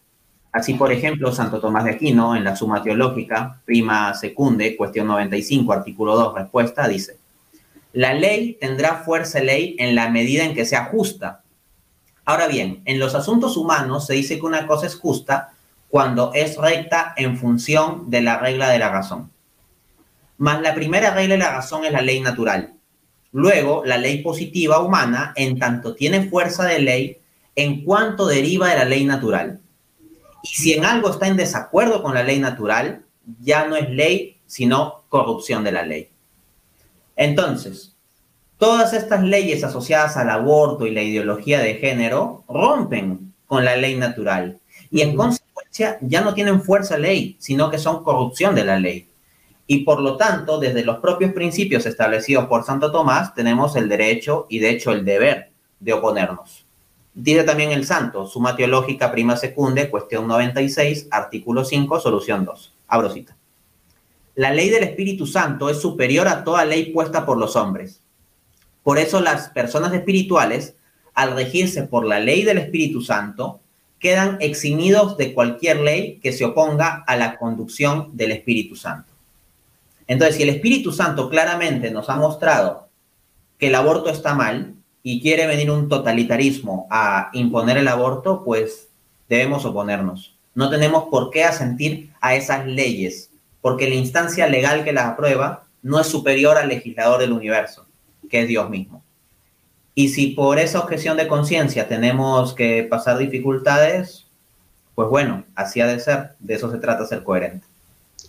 Así, por ejemplo, Santo Tomás de Aquino, en la Suma Teológica, prima secunde, cuestión 95, artículo 2, respuesta, dice, la ley tendrá fuerza ley en la medida en que sea justa. Ahora bien, en los asuntos humanos se dice que una cosa es justa cuando es recta en función de la regla de la razón. Mas la primera regla de la razón es la ley natural. Luego, la ley positiva humana, en tanto tiene fuerza de ley, en cuanto deriva de la ley natural. Y si en algo está en desacuerdo con la ley natural, ya no es ley, sino corrupción de la ley. Entonces, todas estas leyes asociadas al aborto y la ideología de género rompen con la ley natural y en consecuencia ya no tienen fuerza ley, sino que son corrupción de la ley. Y por lo tanto, desde los propios principios establecidos por Santo Tomás, tenemos el derecho y de hecho el deber de oponernos. Dice también el santo, Suma Teológica Prima Secunde, cuestión 96, artículo 5, solución 2. Abro cita. La ley del Espíritu Santo es superior a toda ley puesta por los hombres. Por eso las personas espirituales, al regirse por la ley del Espíritu Santo, quedan eximidos de cualquier ley que se oponga a la conducción del Espíritu Santo. Entonces, si el Espíritu Santo claramente nos ha mostrado que el aborto está mal, y quiere venir un totalitarismo a imponer el aborto, pues debemos oponernos. No tenemos por qué asentir a esas leyes, porque la instancia legal que las aprueba no es superior al legislador del universo, que es Dios mismo. Y si por esa objeción de conciencia tenemos que pasar dificultades, pues bueno, así ha de ser, de eso se trata ser coherente.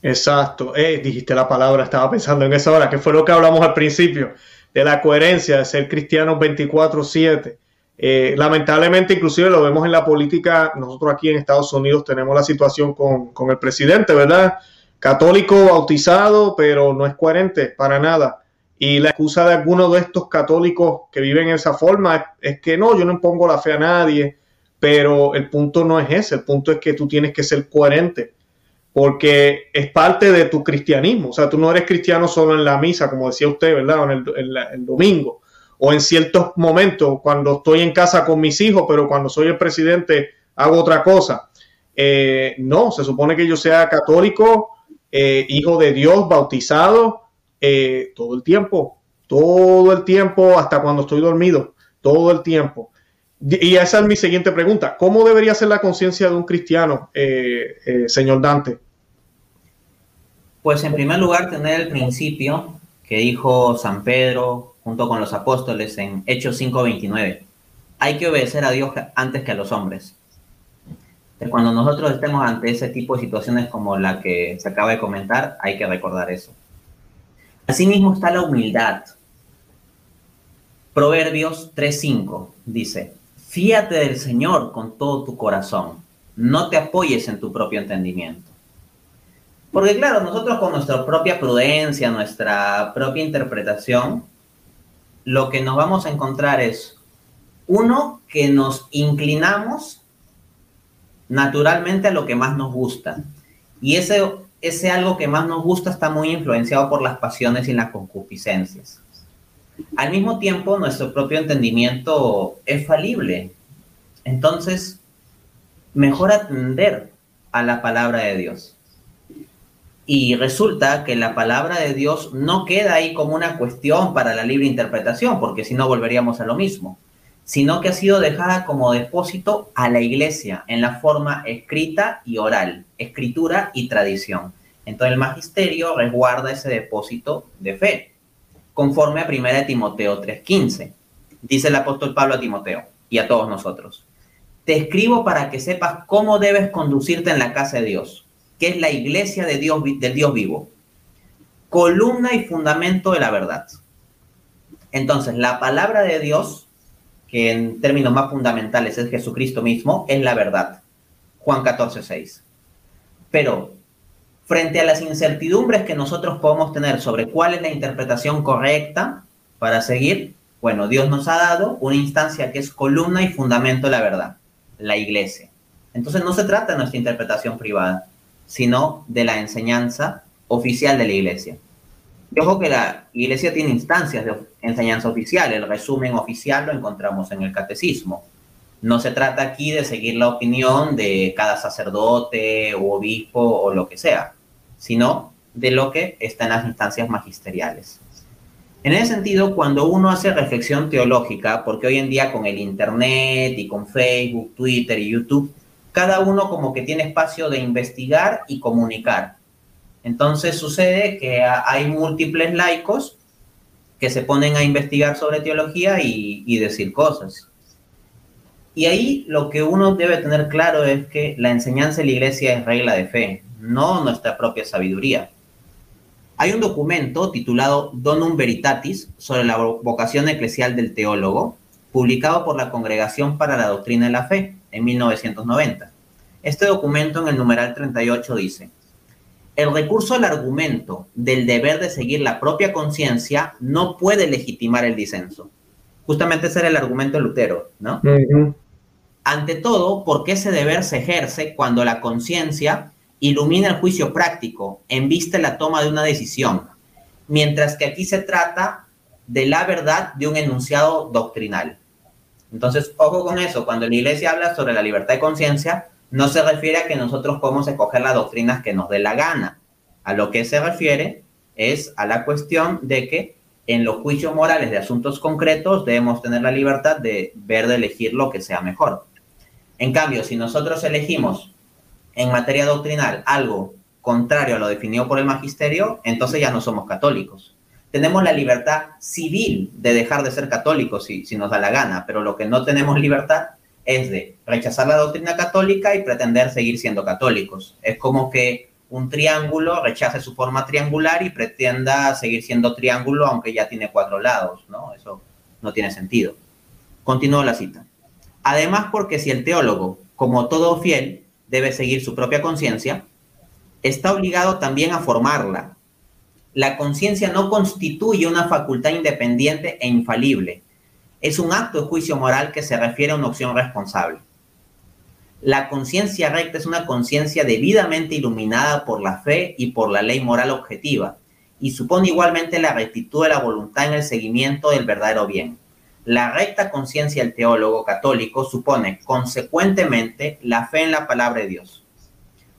Exacto, eh, dijiste la palabra, estaba pensando en esa hora, que fue lo que hablamos al principio de la coherencia de ser cristianos 24/7. Eh, lamentablemente, inclusive lo vemos en la política, nosotros aquí en Estados Unidos tenemos la situación con, el presidente, ¿verdad? Católico bautizado, pero no es coherente para nada. Y la excusa de algunos de estos católicos que viven en esa forma es, que no, yo no impongo la fe a nadie, pero el punto no es ese, el punto es que tú tienes que ser coherente porque es parte de tu cristianismo. O sea, tú no eres cristiano solo en la misa, como decía usted, ¿verdad? O en el, domingo, o en ciertos momentos, cuando estoy en casa con mis hijos, pero cuando soy el presidente hago otra cosa. Eh, no, se supone que yo sea católico, eh, hijo de Dios, bautizado, eh, todo el tiempo, todo el tiempo, hasta cuando estoy dormido, todo el tiempo. Y esa es mi siguiente pregunta. ¿Cómo debería ser la conciencia de un cristiano, eh, eh, señor Dante? Pues en primer lugar, tener el principio que dijo San Pedro junto con los apóstoles en Hechos 5:29. Hay que obedecer a Dios antes que a los hombres. Cuando nosotros estemos ante ese tipo de situaciones como la que se acaba de comentar, hay que recordar eso. Asimismo está la humildad. Proverbios 3:5 dice, Fíate del Señor con todo tu corazón. No te apoyes en tu propio entendimiento. Porque claro, nosotros con nuestra propia prudencia, nuestra propia interpretación, lo que nos vamos a encontrar es, uno, que nos inclinamos naturalmente a lo que más nos gusta. Y ese, ese algo que más nos gusta está muy influenciado por las pasiones y las concupiscencias. Al mismo tiempo, nuestro propio entendimiento es falible. Entonces, mejor atender a la palabra de Dios. Y resulta que la palabra de Dios no queda ahí como una cuestión para la libre interpretación, porque si no volveríamos a lo mismo, sino que ha sido dejada como depósito a la iglesia en la forma escrita y oral, escritura y tradición. Entonces el magisterio resguarda ese depósito de fe conforme a 1 Timoteo 3:15. Dice el apóstol Pablo a Timoteo y a todos nosotros. Te escribo para que sepas cómo debes conducirte en la casa de Dios, que es la iglesia de Dios, del Dios vivo, columna y fundamento de la verdad. Entonces, la palabra de Dios, que en términos más fundamentales es Jesucristo mismo, es la verdad. Juan 14, 6. Pero frente a las incertidumbres que nosotros podemos tener sobre cuál es la interpretación correcta para seguir, bueno, Dios nos ha dado una instancia que es columna y fundamento de la verdad, la iglesia. Entonces no se trata de nuestra interpretación privada, sino de la enseñanza oficial de la iglesia. Yo ojo que la iglesia tiene instancias de enseñanza oficial, el resumen oficial lo encontramos en el catecismo. No se trata aquí de seguir la opinión de cada sacerdote o obispo o lo que sea, sino de lo que está en las instancias magisteriales. En ese sentido, cuando uno hace reflexión teológica, porque hoy en día con el Internet y con Facebook, Twitter y YouTube, cada uno como que tiene espacio de investigar y comunicar. Entonces sucede que hay múltiples laicos que se ponen a investigar sobre teología y, decir cosas. Y ahí lo que uno debe tener claro es que la enseñanza de la iglesia es regla de fe, no nuestra propia sabiduría. Hay un documento titulado Donum Veritatis sobre la vocación eclesial del teólogo, publicado por la Congregación para la Doctrina de la Fe en 1990. Este documento en el numeral 38 dice, el recurso al argumento del deber de seguir la propia conciencia no puede legitimar el disenso. Justamente ese era el argumento de Lutero, ¿no? Ante todo, porque ese deber se ejerce cuando la conciencia ilumina el juicio práctico en vista de la toma de una decisión, mientras que aquí se trata de la verdad de un enunciado doctrinal. Entonces, ojo con eso, cuando la iglesia habla sobre la libertad de conciencia, no se refiere a que nosotros podemos escoger las doctrinas que nos dé la gana. A lo que se refiere es a la cuestión de que en los juicios morales de asuntos concretos debemos tener la libertad de ver, de elegir lo que sea mejor. En cambio, si nosotros elegimos en materia doctrinal algo contrario a lo definido por el magisterio, entonces ya no somos católicos. Tenemos la libertad civil de dejar de ser católicos si, si nos da la gana, pero lo que no tenemos libertad es de rechazar la doctrina católica y pretender seguir siendo católicos. Es como que un triángulo rechace su forma triangular y pretenda seguir siendo triángulo aunque ya tiene cuatro lados, ¿no? Eso no tiene sentido. Continúo la cita. Además, porque si el teólogo, como todo fiel, debe seguir su propia conciencia, está obligado también a formarla. La conciencia no constituye una facultad independiente e infalible, es un acto de juicio moral que se refiere a una opción responsable. La conciencia recta es una conciencia debidamente iluminada por la fe y por la ley moral objetiva, y supone igualmente la rectitud de la voluntad en el seguimiento del verdadero bien. La recta conciencia del teólogo católico supone, consecuentemente, la fe en la palabra de Dios,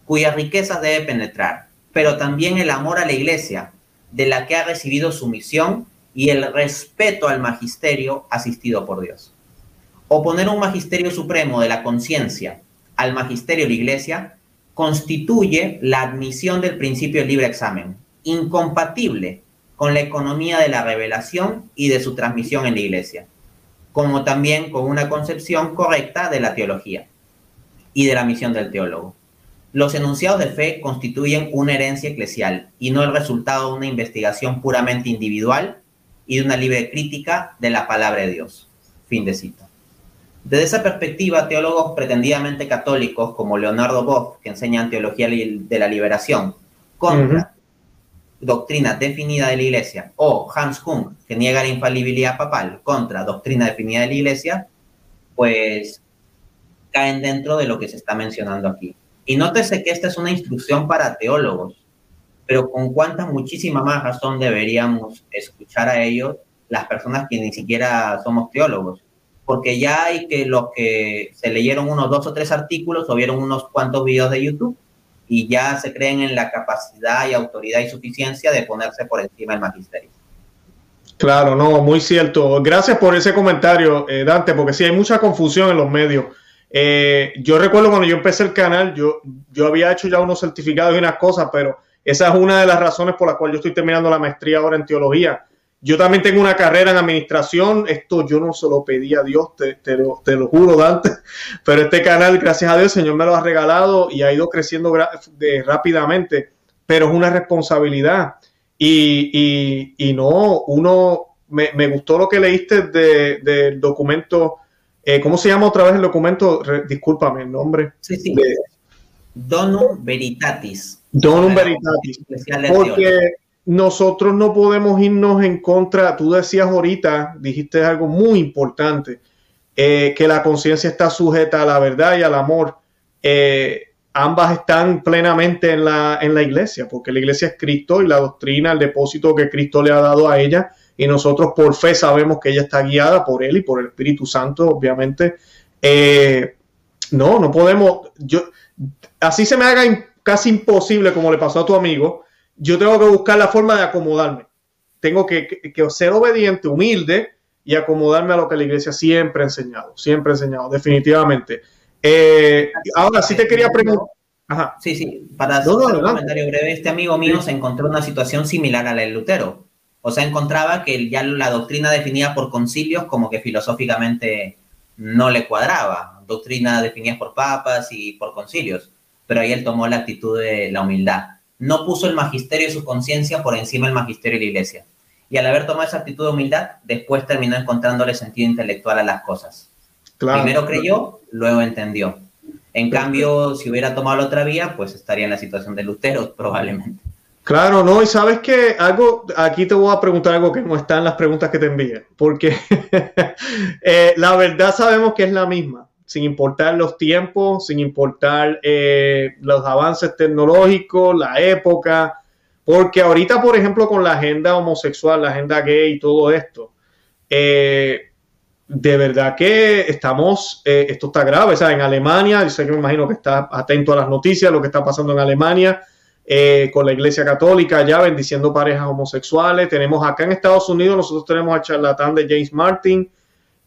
cuyas riquezas debe penetrar, pero también el amor a la iglesia, de la que ha recibido su misión y el respeto al magisterio asistido por Dios. Oponer un magisterio supremo de la conciencia al magisterio de la iglesia constituye la admisión del principio del libre examen, incompatible con la economía de la revelación y de su transmisión en la iglesia, como también con una concepción correcta de la teología y de la misión del teólogo. Los enunciados de fe constituyen una herencia eclesial y no el resultado de una investigación puramente individual y de una libre crítica de la palabra de Dios. Fin de cita. Desde esa perspectiva, teólogos pretendidamente católicos como Leonardo Boff, que enseñan teología de la liberación, contra doctrina definida de la Iglesia, o Hans Kung, que niega la infalibilidad papal, contra doctrina definida de la Iglesia, pues caen dentro de lo que se está mencionando aquí. Y nótese que esta es una instrucción para teólogos, pero con cuánta muchísima más razón deberíamos escuchar a ellos las personas que ni siquiera somos teólogos, porque ya hay que los que se leyeron unos dos o tres artículos o vieron unos cuantos videos de YouTube y ya se creen en la capacidad y autoridad y suficiencia de ponerse por encima del magisterio. Claro, no, muy cierto. Gracias por ese comentario, eh, Dante, porque sí hay mucha confusión en los medios. Eh, yo recuerdo cuando yo empecé el canal, yo, yo había hecho ya unos certificados y unas cosas, pero esa es una de las razones por las cuales yo estoy terminando la maestría ahora en teología. Yo también tengo una carrera en administración. Esto yo no se lo pedí a Dios, te, lo, juro, Dante. Pero este canal, gracias a Dios, el Señor me lo ha regalado y ha ido creciendo rápidamente. Pero es una responsabilidad. Y, y no, uno, me, me gustó lo que leíste del documento. Eh, ¿Cómo se llama otra vez el documento? discúlpame el nombre. Sí, sí. Donum Veritatis. Donum Veritatis. Porque nosotros no podemos irnos en contra. Tú decías ahorita, dijiste algo muy importante, eh, que la conciencia está sujeta a la verdad y al amor. Eh, ambas están plenamente en la, en la iglesia, porque la iglesia es Cristo y la doctrina, el depósito que Cristo le ha dado a ella, y nosotros por fe sabemos que ella está guiada por Él y por el Espíritu Santo, obviamente. Eh, no, no podemos, yo, así se me haga casi imposible como le pasó a tu amigo, yo tengo que buscar la forma de acomodarme. Tengo que, que ser obediente, humilde y acomodarme a lo que la iglesia siempre ha enseñado, siempre ha enseñado, definitivamente. Eh, ahora sí te quería preguntar. Sí, sí, para hacer un comentario breve, este amigo mío se encontró en una situación similar a la de Lutero. O sea, encontraba que ya la doctrina definida por concilios como que filosóficamente no le cuadraba. Doctrina definida por papas y por concilios. Pero ahí él tomó la actitud de la humildad. No puso el magisterio y su conciencia por encima del magisterio de la iglesia. Y al haber tomado esa actitud de humildad, después terminó encontrándole sentido intelectual a las cosas. Primero creyó, luego entendió. En cambio, si hubiera tomado la otra vía, pues estaría en la situación de Lutero, probablemente. Claro, no, y sabes que algo, aquí te voy a preguntar algo que no está en las preguntas que te envíe, porque eh, la verdad sabemos que es la misma, sin importar los tiempos, sin importar eh, los avances tecnológicos, la época, porque ahorita, por ejemplo, con la agenda homosexual, la agenda gay y todo esto, eh, de verdad que estamos, eh, esto está grave, o en Alemania, yo sé que me imagino que está atento a las noticias, lo que está pasando en Alemania, eh, con la Iglesia Católica ya bendiciendo parejas homosexuales. Tenemos acá en Estados Unidos, nosotros tenemos al charlatán de James Martin,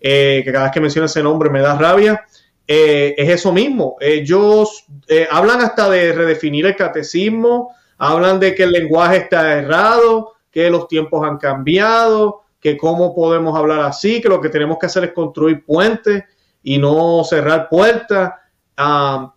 eh, que cada vez que menciona ese nombre me da rabia. es eso mismo, ellos hablan hasta de redefinir el catecismo, hablan de que el lenguaje está errado, que los tiempos han cambiado, que cómo podemos hablar así, que lo que tenemos que hacer es construir puentes y no cerrar puertas. o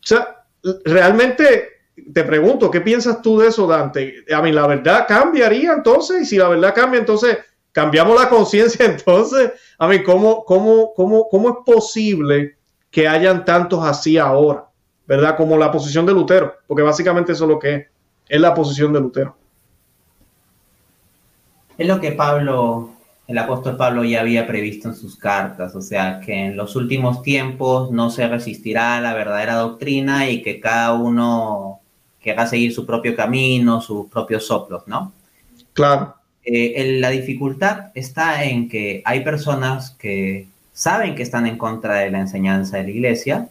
sea, realmente te pregunto, ¿qué piensas tú de eso, Dante? A mí, la verdad cambiaría entonces, y si la verdad cambia, entonces cambiamos la conciencia, entonces, a mí, ¿cómo, cómo, cómo, ¿cómo es posible que hayan tantos así ahora? ¿Verdad? Como la posición de Lutero, porque básicamente eso es lo que es, es la posición de Lutero. Es lo que Pablo, el apóstol Pablo ya había previsto en sus cartas, o sea, que en los últimos tiempos no se resistirá a la verdadera doctrina y que cada uno querrá seguir su propio camino, sus propios soplos, ¿no? Claro. Eh, la dificultad está en que hay personas que saben que están en contra de la enseñanza de la iglesia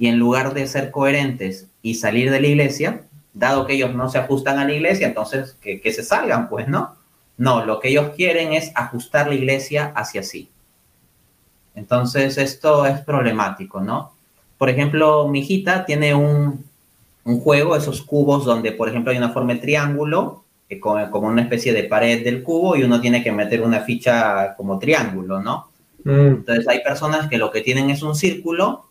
y en lugar de ser coherentes y salir de la iglesia, dado que ellos no se ajustan a la iglesia, entonces que, se salgan, pues, ¿no? No, lo que ellos quieren es ajustar la iglesia hacia sí. Entonces, esto es problemático, ¿no? Por ejemplo, mi hijita tiene un, juego, esos cubos donde, por ejemplo, hay una forma de triángulo, como, una especie de pared del cubo, y uno tiene que meter una ficha como triángulo, ¿no? Mm. Entonces, hay personas que lo que tienen es un círculo,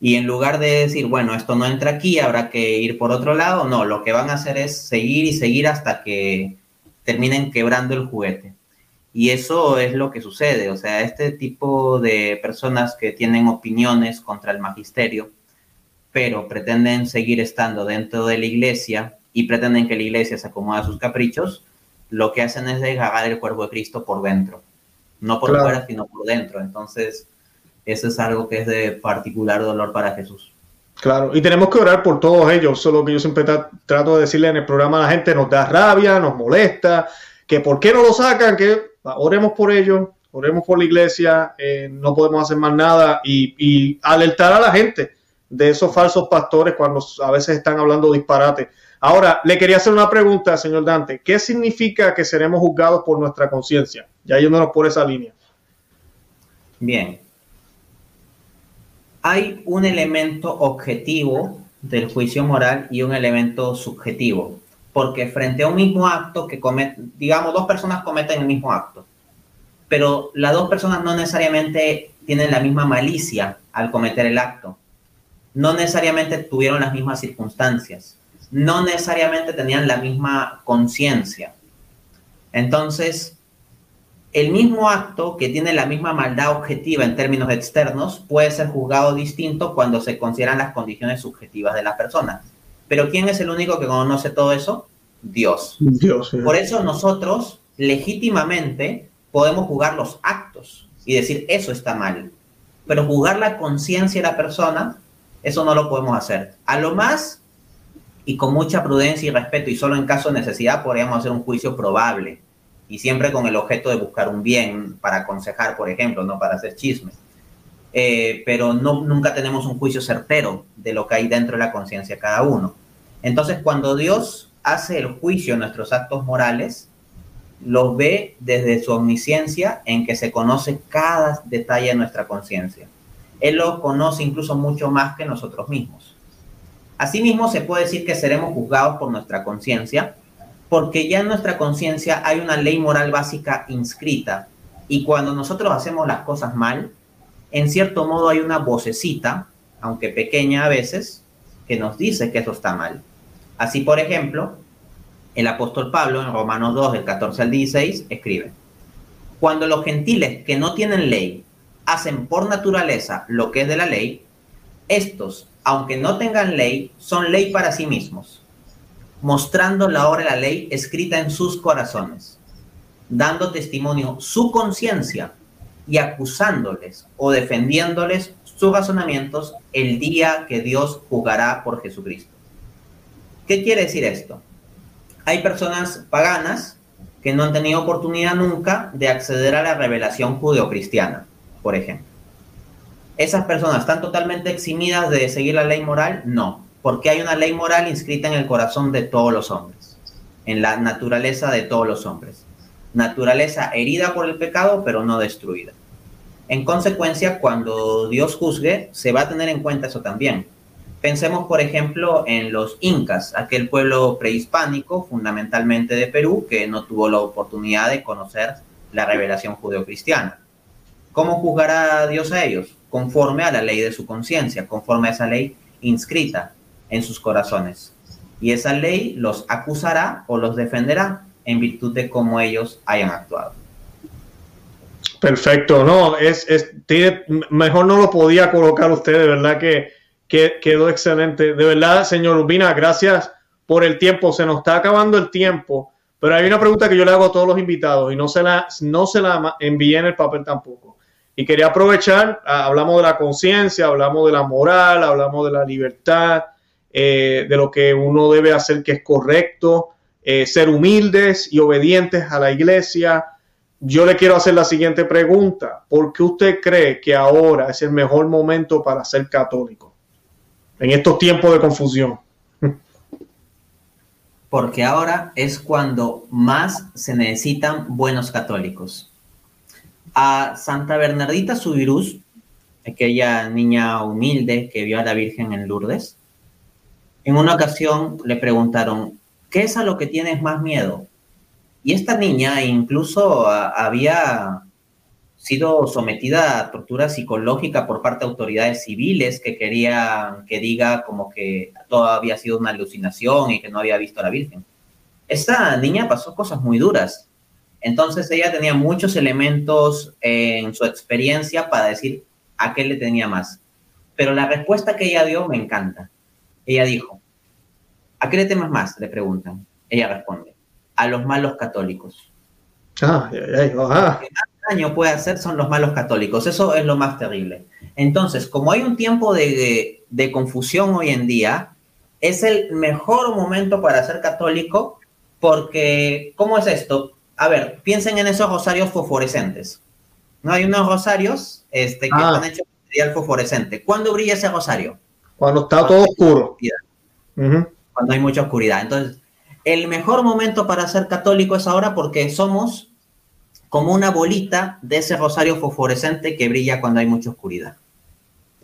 y en lugar de decir, bueno, esto no entra aquí, habrá que ir por otro lado, no, lo que van a hacer es seguir y seguir hasta que terminen quebrando el juguete. Y eso es lo que sucede, o sea, este tipo de personas que tienen opiniones contra el magisterio, pero pretenden seguir estando dentro de la iglesia y pretenden que la iglesia se acomode a sus caprichos, lo que hacen es desgarrar el cuerpo de Cristo por dentro, no por fuera, sino por dentro. Entonces, eso es algo que es de particular dolor para Jesús. Claro, y tenemos que orar por todos ellos. Solo que yo siempre trato de decirle en el programa a la gente, nos da rabia, nos molesta, que por qué no lo sacan, que oremos por ellos, oremos por la iglesia, eh, no podemos hacer más nada y, alertar a la gente de esos falsos pastores cuando a veces están hablando disparate. Ahora, le quería hacer una pregunta, señor Dante. ¿Qué significa que seremos juzgados por nuestra conciencia? Ya yéndonos por esa línea. Bien, hay un elemento objetivo del juicio moral y un elemento subjetivo, porque frente a un mismo acto que cometen, digamos, dos personas cometen el mismo acto, pero las dos personas no necesariamente tienen la misma malicia al cometer el acto, no necesariamente tuvieron las mismas circunstancias, no necesariamente tenían la misma conciencia. Entonces, el mismo acto que tiene la misma maldad objetiva en términos externos puede ser juzgado distinto cuando se consideran las condiciones subjetivas de la persona. Pero ¿quién es el único que conoce todo eso? Dios. Dios Por eso nosotros legítimamente podemos juzgar los actos y decir eso está mal. Pero juzgar la conciencia de la persona, eso no lo podemos hacer. A lo más, y con mucha prudencia y respeto, y solo en caso de necesidad, podríamos hacer un juicio probable y siempre con el objeto de buscar un bien para aconsejar, por ejemplo, no para hacer chismes. Eh, pero no, nunca tenemos un juicio certero de lo que hay dentro de la conciencia de cada uno. Entonces, cuando Dios hace el juicio en nuestros actos morales, los ve desde su omnisciencia en que se conoce cada detalle de nuestra conciencia. Él lo conoce incluso mucho más que nosotros mismos. Asimismo, se puede decir que seremos juzgados por nuestra conciencia, porque ya en nuestra conciencia hay una ley moral básica inscrita y cuando nosotros hacemos las cosas mal, en cierto modo hay una vocecita, aunque pequeña a veces, que nos dice que eso está mal. Así, por ejemplo, el apóstol Pablo en Romanos 2, del 14 al 16, escribe, cuando los gentiles que no tienen ley hacen por naturaleza lo que es de la ley, estos, aunque no tengan ley, son ley para sí mismos mostrando la obra de la ley escrita en sus corazones, dando testimonio su conciencia y acusándoles o defendiéndoles sus razonamientos el día que Dios juzgará por Jesucristo. ¿Qué quiere decir esto? Hay personas paganas que no han tenido oportunidad nunca de acceder a la revelación judeocristiana, por ejemplo. ¿Esas personas están totalmente eximidas de seguir la ley moral? No porque hay una ley moral inscrita en el corazón de todos los hombres, en la naturaleza de todos los hombres. Naturaleza herida por el pecado, pero no destruida. En consecuencia, cuando Dios juzgue, se va a tener en cuenta eso también. Pensemos, por ejemplo, en los incas, aquel pueblo prehispánico, fundamentalmente de Perú, que no tuvo la oportunidad de conocer la revelación judeocristiana. ¿Cómo juzgará Dios a ellos? Conforme a la ley de su conciencia, conforme a esa ley inscrita en sus corazones. Y esa ley los acusará o los defenderá en virtud de cómo ellos hayan actuado. Perfecto, no, es, mejor no lo podía colocar usted, de verdad que, quedó excelente. De verdad, señor Urbina, gracias por el tiempo, se nos está acabando el tiempo, pero hay una pregunta que yo le hago a todos los invitados y no se la, no se la envié en el papel tampoco. Y quería aprovechar, ah, hablamos de la conciencia, hablamos de la moral, hablamos de la libertad, eh, de lo que uno debe hacer que es correcto, eh, ser humildes y obedientes a la iglesia. Yo le quiero hacer la siguiente pregunta. ¿Por qué usted cree que ahora es el mejor momento para ser católico? En estos tiempos de confusión. Porque ahora es cuando más se necesitan buenos católicos. A Santa Bernardita Subirús, aquella niña humilde que vio a la Virgen en Lourdes, en una ocasión le preguntaron, ¿qué es a lo que tienes más miedo? Y esta niña incluso había sido sometida a tortura psicológica por parte de autoridades civiles que querían que diga como que todo había sido una alucinación y que no había visto a la Virgen. Esta niña pasó cosas muy duras. Entonces ella tenía muchos elementos en su experiencia para decir a qué le tenía más. Pero la respuesta que ella dio me encanta. Ella dijo, ¿a qué le temas más? Le preguntan. Ella responde, a los malos católicos. Ah, Lo que más daño puede hacer son los malos católicos. Eso es lo más terrible. Entonces, como hay un tiempo de, de confusión hoy en día, es el mejor momento para ser católico porque, ¿cómo es esto? A ver, piensen en esos rosarios fosforescentes. No hay unos rosarios este, que ah. están hechos de material fosforescente. ¿Cuándo brilla ese rosario? Cuando está todo oscuro. Cuando hay mucha oscuridad. Entonces, el mejor momento para ser católico es ahora porque somos como una bolita de ese rosario fosforescente que brilla cuando hay mucha oscuridad.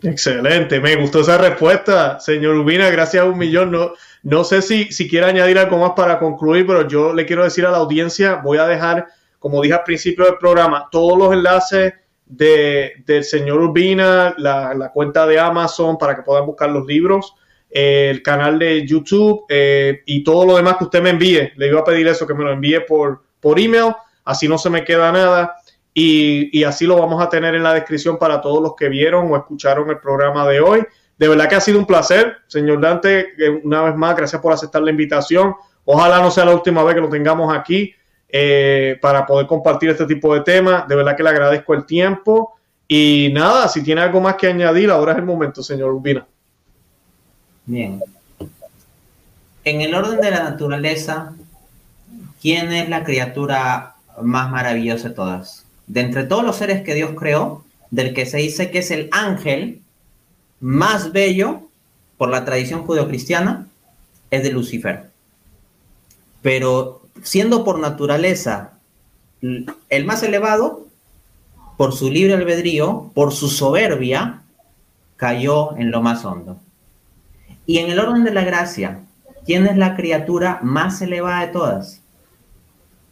Excelente, me gustó esa respuesta, señor Ubina, gracias un millón. No, no sé si, si quiere añadir algo más para concluir, pero yo le quiero decir a la audiencia, voy a dejar, como dije al principio del programa, todos los enlaces de, del señor Urbina, la, cuenta de Amazon para que puedan buscar los libros, el canal de YouTube eh, y todo lo demás que usted me envíe. Le iba a pedir eso, que me lo envíe por, por email así no se me queda nada. Y, así lo vamos a tener en la descripción para todos los que vieron o escucharon el programa de hoy. De verdad que ha sido un placer, señor Dante, una vez más, gracias por aceptar la invitación. Ojalá no sea la última vez que lo tengamos aquí eh, para poder compartir este tipo de temas. De verdad que le agradezco el tiempo. Y nada, si tiene algo más que añadir, ahora es el momento, señor Urbina. Bien. En el orden de la naturaleza, ¿quién es la criatura más maravillosa de todas? De entre todos los seres que Dios creó, del que se dice que es el ángel más bello por la tradición judeocristiana, es de Lucifer. Pero siendo por naturaleza el más elevado, por su libre albedrío, por su soberbia, cayó en lo más hondo. Y en el orden de la gracia, ¿quién es la criatura más elevada de todas?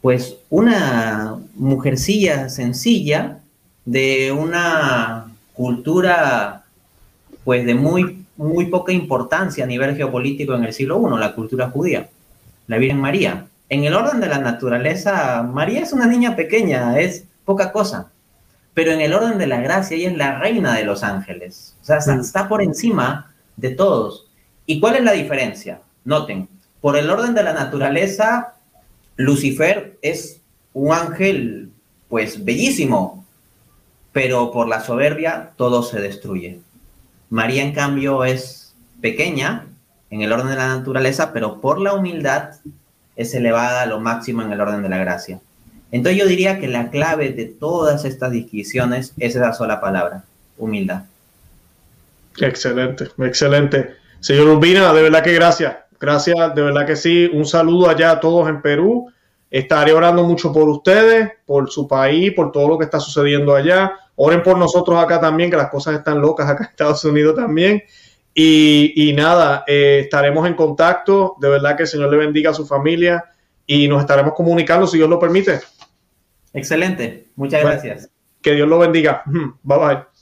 Pues una mujercilla sencilla de una cultura pues de muy, muy poca importancia a nivel geopolítico en el siglo I, la cultura judía, la Virgen María. En el orden de la naturaleza, María es una niña pequeña, es poca cosa, pero en el orden de la gracia, ella es la reina de los ángeles, o sea, está por encima de todos. ¿Y cuál es la diferencia? Noten, por el orden de la naturaleza, Lucifer es un ángel, pues bellísimo, pero por la soberbia todo se destruye. María, en cambio, es pequeña en el orden de la naturaleza, pero por la humildad es elevada a lo máximo en el orden de la gracia. Entonces yo diría que la clave de todas estas disquisiciones es esa sola palabra, humildad. Excelente, excelente. Señor Urbina, de verdad que gracias. Gracias, de verdad que sí. Un saludo allá a todos en Perú. Estaré orando mucho por ustedes, por su país, por todo lo que está sucediendo allá. Oren por nosotros acá también, que las cosas están locas acá en Estados Unidos también. Y, nada, eh, estaremos en contacto. De verdad que el Señor le bendiga a su familia y nos estaremos comunicando si Dios lo permite. Excelente, muchas gracias. Que Dios lo bendiga. Bye bye.